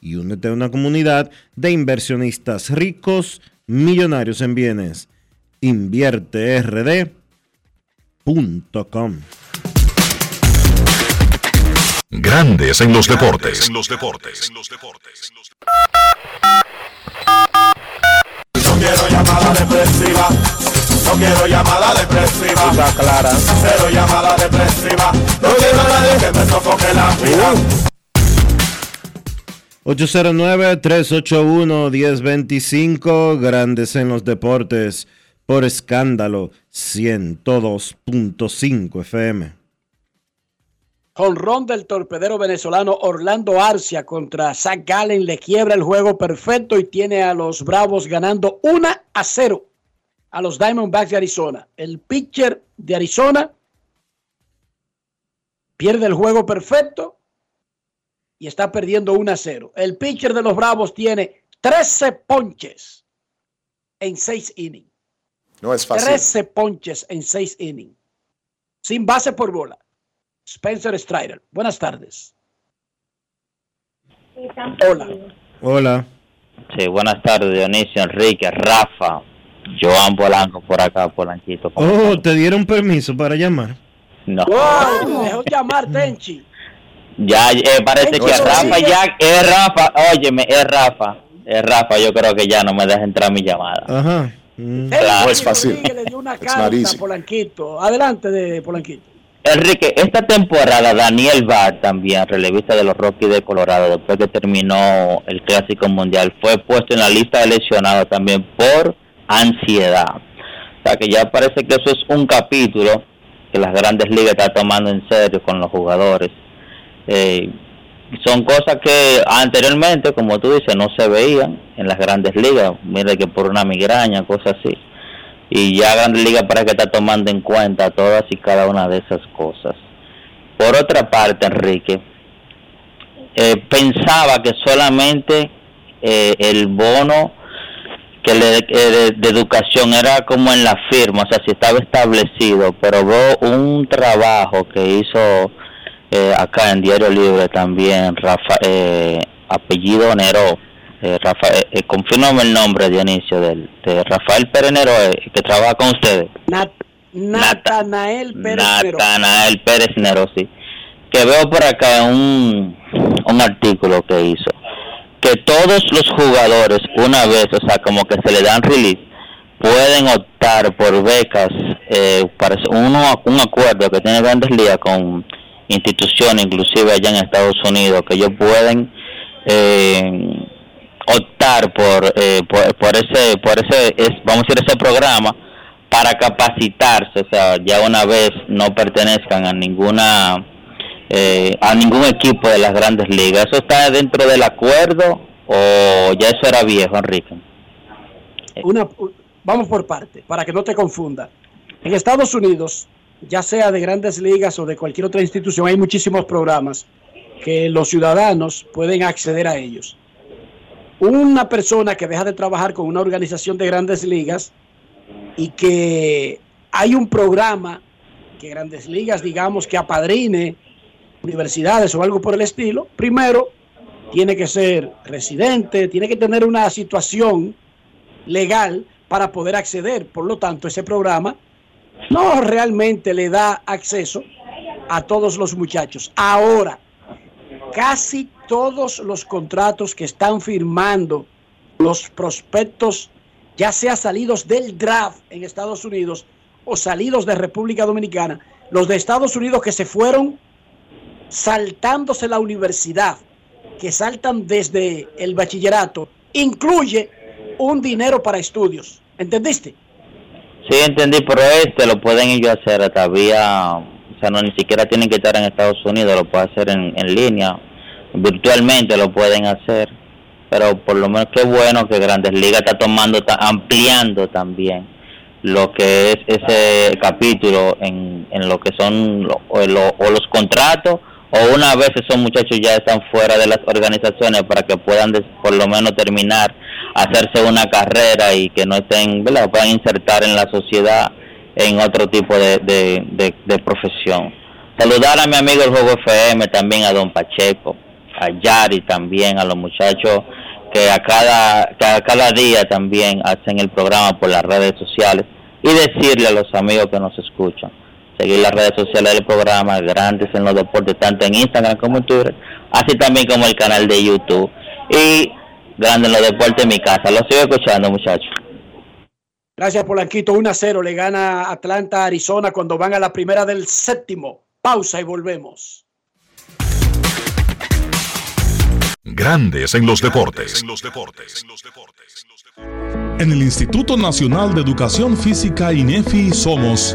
y únete a una comunidad de inversionistas ricos, millonarios en bienes. InvierteRD.com Grandes en los deportes. No quiero llamada depresiva. No quiero llamada depresiva. Está clara. Cero llamada depresiva. No quiero a nadie que me sofoque la vida. 809-381-1025, Grandes en los Deportes, por escándalo 102.5 FM. Jonrón del torpedero venezolano Orlando Arcia contra Zach Gallen le quiebra el juego perfecto y tiene a los Bravos ganando 1 a 0 a los Diamondbacks de Arizona. El pitcher de Arizona pierde el juego perfecto y está perdiendo 1 a 0. El pitcher de los Bravos tiene 13 ponches en 6 innings. No es fácil. 13 ponches en 6 innings. Sin base por bola. Spencer Strider. Buenas tardes. Hola. Hola. Sí, buenas tardes, Dionisio, Enrique, Rafa, Joan Polanco por acá, Polanquito. Oh, ¿te dieron permiso para llamar? No. Wow, dejó llamar Tenchi. Ya, eh, parece No, que eso Rafa ya, es Rafa, óyeme, es Rafa, es Rafa, yo creo que ya no me deja entrar mi llamada. Ajá. Mm. Claro. No es fácil. Le dio una carta a. Polanquito. Adelante de Polanquito. Enrique, esta temporada Daniel Bard también, relevista de los Rockies de Colorado, después que terminó el Clásico Mundial, fue puesto en la lista de lesionados también por ansiedad. O sea que ya parece que eso es un capítulo que las grandes ligas están tomando en serio con los jugadores. Eh, son cosas que anteriormente, como tú dices, no se veían en las grandes ligas. Mira que por una migraña, cosas así y ya Grandes Ligas parece que está tomando en cuenta todas y cada una de esas cosas. Por otra parte, Enrique, eh, pensaba que solamente eh, el bono que le, eh, de, de educación era como en la firma, o sea, si estaba establecido, pero veo un trabajo que hizo eh, acá en Diario Libre también, Rafa, eh, apellido Neró, eh, Rafael, eh, confírmame el nombre, Dionisio, del, de Rafael Pérez Neró, eh, que trabaja con ustedes. Nat- Natanael Pérez. Natanael Pérez Neró, sí. Que veo por acá un, un artículo que hizo. Que todos los jugadores, una vez, o sea, como que se le dan release, pueden optar por becas, eh, para uno, un acuerdo que tiene Grandes Ligas con instituciones, inclusive allá en Estados Unidos, que ellos pueden eh, optar por, eh, por, por ese, por ese, es, vamos a decir, ese programa para capacitarse, o sea, ya una vez no pertenezcan a ninguna eh, a ningún equipo de las grandes ligas. ¿Eso está dentro del acuerdo o ya eso era viejo, Enrique? Una, vamos por parte, para que no te confunda. En Estados Unidos, ya sea de grandes ligas o de cualquier otra institución, hay muchísimos programas que los ciudadanos pueden acceder a ellos. Una persona que deja de trabajar con una organización de grandes ligas y que hay un programa que grandes ligas, digamos, que apadrine universidades o algo por el estilo, primero tiene que ser residente, tiene que tener una situación legal para poder acceder. Por lo tanto, ese programa no realmente le da acceso a todos los muchachos. Ahora, casi todos los contratos que están firmando los prospectos, ya sea salidos del draft en Estados Unidos o salidos de República Dominicana, los de Estados Unidos que se fueron saltándose la universidad, que saltan desde el bachillerato, incluye un dinero para estudios. ¿Entendiste? Sí, entendí, pero este lo pueden ellos hacer hasta vía, o sea, no ni siquiera tienen que estar en Estados Unidos, lo pueden hacer en, en línea, virtualmente lo pueden hacer, pero por lo menos qué bueno que Grandes Ligas está tomando, está ampliando también lo que es ese capítulo en, en lo que son lo- o, lo- o los contratos o una vez esos muchachos ya están fuera de las organizaciones para que puedan por lo menos terminar, hacerse una carrera y que no estén, ¿verdad? puedan insertar en la sociedad en otro tipo de, de, de- de profesión. Saludar a mi amigo el Juego FM, también a Don Pacheco, a Yari también, a los muchachos que a cada, que a cada día también hacen el programa por las redes sociales y decirle a los amigos que nos escuchan, seguir las redes sociales del programa, grandes en los deportes, tanto en Instagram como en Twitter, así también como el canal de YouTube y grande en los deportes en mi casa. Lo sigo escuchando muchachos. Gracias, Polanquito. 1 a 0 le gana Atlanta a Arizona cuando van a la primera del séptimo. Pausa y volvemos. Grandes en los deportes. En el Instituto Nacional de Educación Física INEFI somos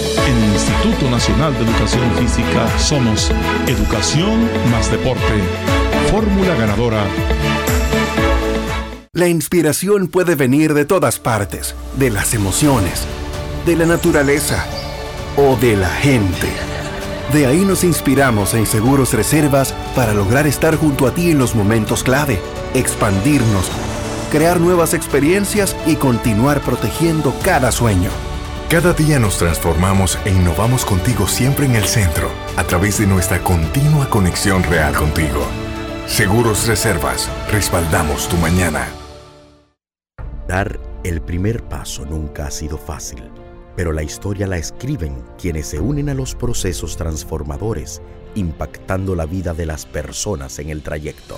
En el Instituto Nacional de Educación Física somos Educación más Deporte. Fórmula ganadora. La inspiración puede venir de todas partes, de las emociones, de la naturaleza o de la gente. De ahí nos inspiramos en Seguros Reservas para lograr estar junto a ti en los momentos clave, expandirnos, crear nuevas experiencias y continuar protegiendo cada sueño. Cada día nos transformamos e innovamos contigo siempre en el centro, a través de nuestra continua conexión real contigo. Seguros Reservas, respaldamos tu mañana. Dar el primer paso nunca ha sido fácil, pero la historia la escriben quienes se unen a los procesos transformadores, impactando la vida de las personas en el trayecto.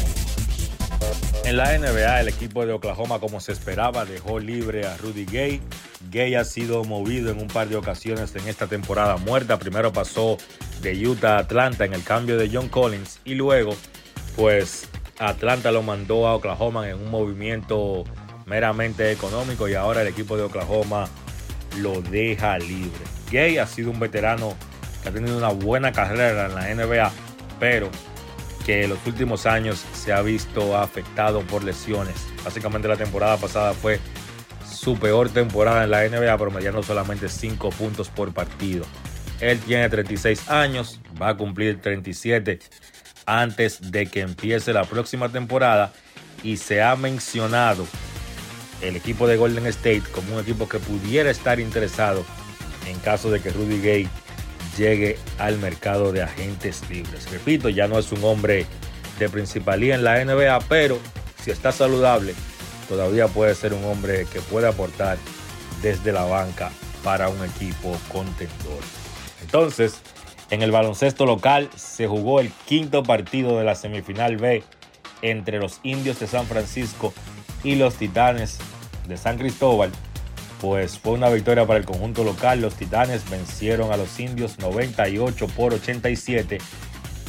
En la NBA, el equipo de Oklahoma, como se esperaba, dejó libre a Rudy Gay. Gay ha sido movido en un par de ocasiones en esta temporada muerta. Primero pasó de Utah a Atlanta en el cambio de John Collins y luego, pues, Atlanta lo mandó a Oklahoma en un movimiento meramente económico y ahora el equipo de Oklahoma lo deja libre. Gay ha sido un veterano que ha tenido una buena carrera en la NBA, pero que en los últimos años se ha visto afectado por lesiones. Básicamente la temporada pasada fue su peor temporada en la NBA, promediando solamente 5 puntos por partido. Él tiene 36 años, va a cumplir 37 antes de que empiece la próxima temporada y se ha mencionado el equipo de Golden State como un equipo que pudiera estar interesado en caso de que Rudy Gay llegue al mercado de agentes libres. Repito, ya no es un hombre de principalía en la NBA, pero si está saludable, todavía puede ser un hombre que puede aportar desde la banca para un equipo contendor. Entonces, En el baloncesto local se jugó el quinto partido de la semifinal B entre los indios de San Francisco y los titanes de San Cristóbal. Pues fue una victoria para el conjunto local. Los titanes vencieron a los indios 98 por 87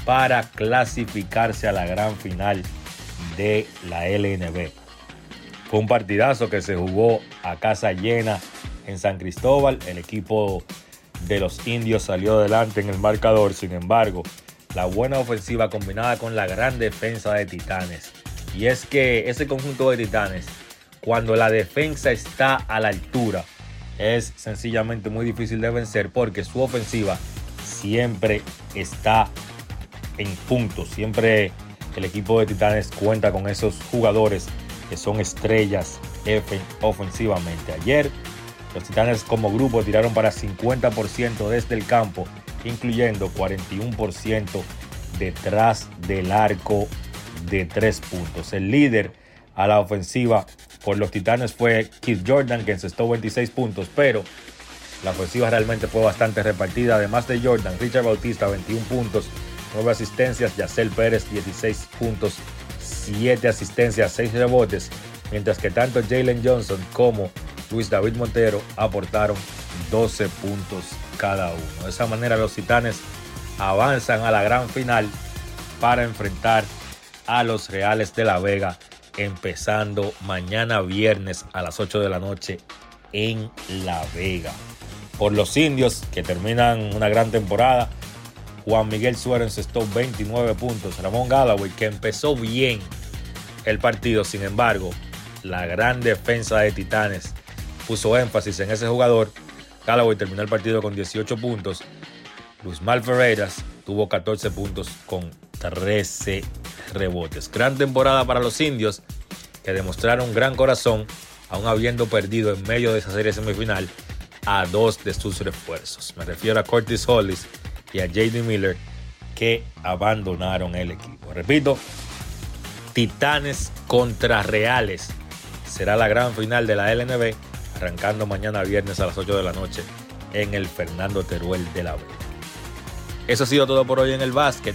para clasificarse a la gran final de la LNB. Fue un partidazo que se jugó a casa llena en San Cristóbal. El equipo de los indios salió adelante en el marcador. Sin embargo, la buena ofensiva combinada con la gran defensa de Titanes. Y es que ese conjunto de Titanes, cuando la defensa está a la altura, es sencillamente muy difícil de vencer porque su ofensiva siempre está en puntos. Siempre el equipo de Titanes cuenta con esos jugadores que son estrellas ofensivamente. Ayer los Titanes como grupo tiraron para 50% desde el campo, incluyendo 41% detrás del arco de tres puntos. El líder a la ofensiva por los Titanes fue Keith Jordan, que encestó 26 puntos, pero la ofensiva realmente fue bastante repartida. Además de Jordan, Richard Bautista 21 puntos, 9 asistencias, Yacel Pérez 16 puntos, 7 asistencias, 6 rebotes, mientras que tanto Jalen Johnson como Luis David Montero aportaron 12 puntos cada uno. De esa manera los Titanes avanzan a la gran final para enfrentar a los Reales de la Vega empezando mañana viernes a las 8 de la noche en La Vega. Por los indios que terminan una gran temporada, Juan Miguel Suárez estuvo 29 puntos. Ramón Galloway que empezó bien el partido, sin embargo, la gran defensa de Titanes puso énfasis en ese jugador. Galloway terminó el partido con 18 puntos. Luis Mal Ferreiras tuvo 14 puntos con 13 rebotes. Gran temporada para los indios que demostraron gran corazón aún habiendo perdido en medio de esa serie semifinal a dos de sus refuerzos. Me refiero a Curtis Hollis y a JD Miller que abandonaron el equipo. Repito, Titanes contra Reales será la gran final de la LNB arrancando mañana viernes a las 8 de la noche en el Fernando Teruel de la Vega. Eso ha sido todo por hoy en el básquet.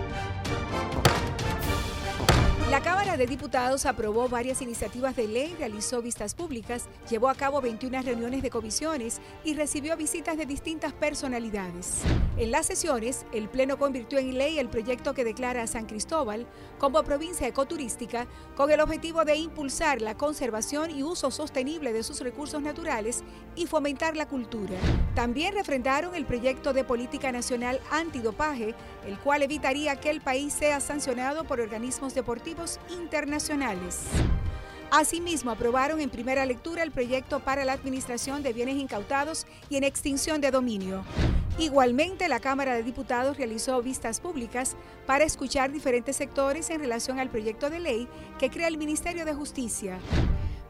La Cámara de Diputados aprobó varias iniciativas de ley, realizó vistas públicas, llevó a cabo 21 reuniones de comisiones y recibió visitas de distintas personalidades. En las sesiones, el Pleno convirtió en ley el proyecto que declara a San Cristóbal como provincia ecoturística con el objetivo de impulsar la conservación y uso sostenible de sus recursos naturales y fomentar la cultura. También refrendaron el proyecto de política nacional antidopaje, el cual evitaría que el país sea sancionado por organismos deportivos internacionales. Asimismo, aprobaron en primera lectura el proyecto para la administración de bienes incautados y en extinción de dominio. Igualmente, la Cámara de Diputados realizó vistas públicas para escuchar diferentes sectores en relación al proyecto de ley que crea el Ministerio de Justicia.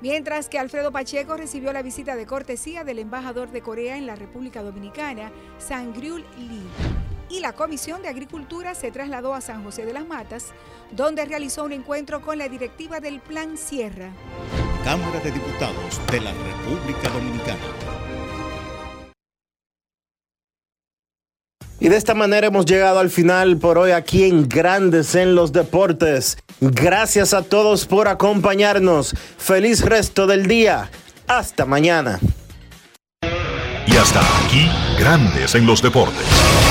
Mientras que Alfredo Pacheco recibió la visita de cortesía del embajador de Corea en la República Dominicana, Sangriul Lee y la Comisión de Agricultura se trasladó a San José de las Matas, donde realizó un encuentro con la directiva del Plan Sierra. Cámara de Diputados de la República Dominicana. Y de esta manera hemos llegado al final por hoy aquí en Grandes en los Deportes. Gracias a todos por acompañarnos. Feliz resto del día. Hasta mañana. Y hasta aquí, Grandes en los Deportes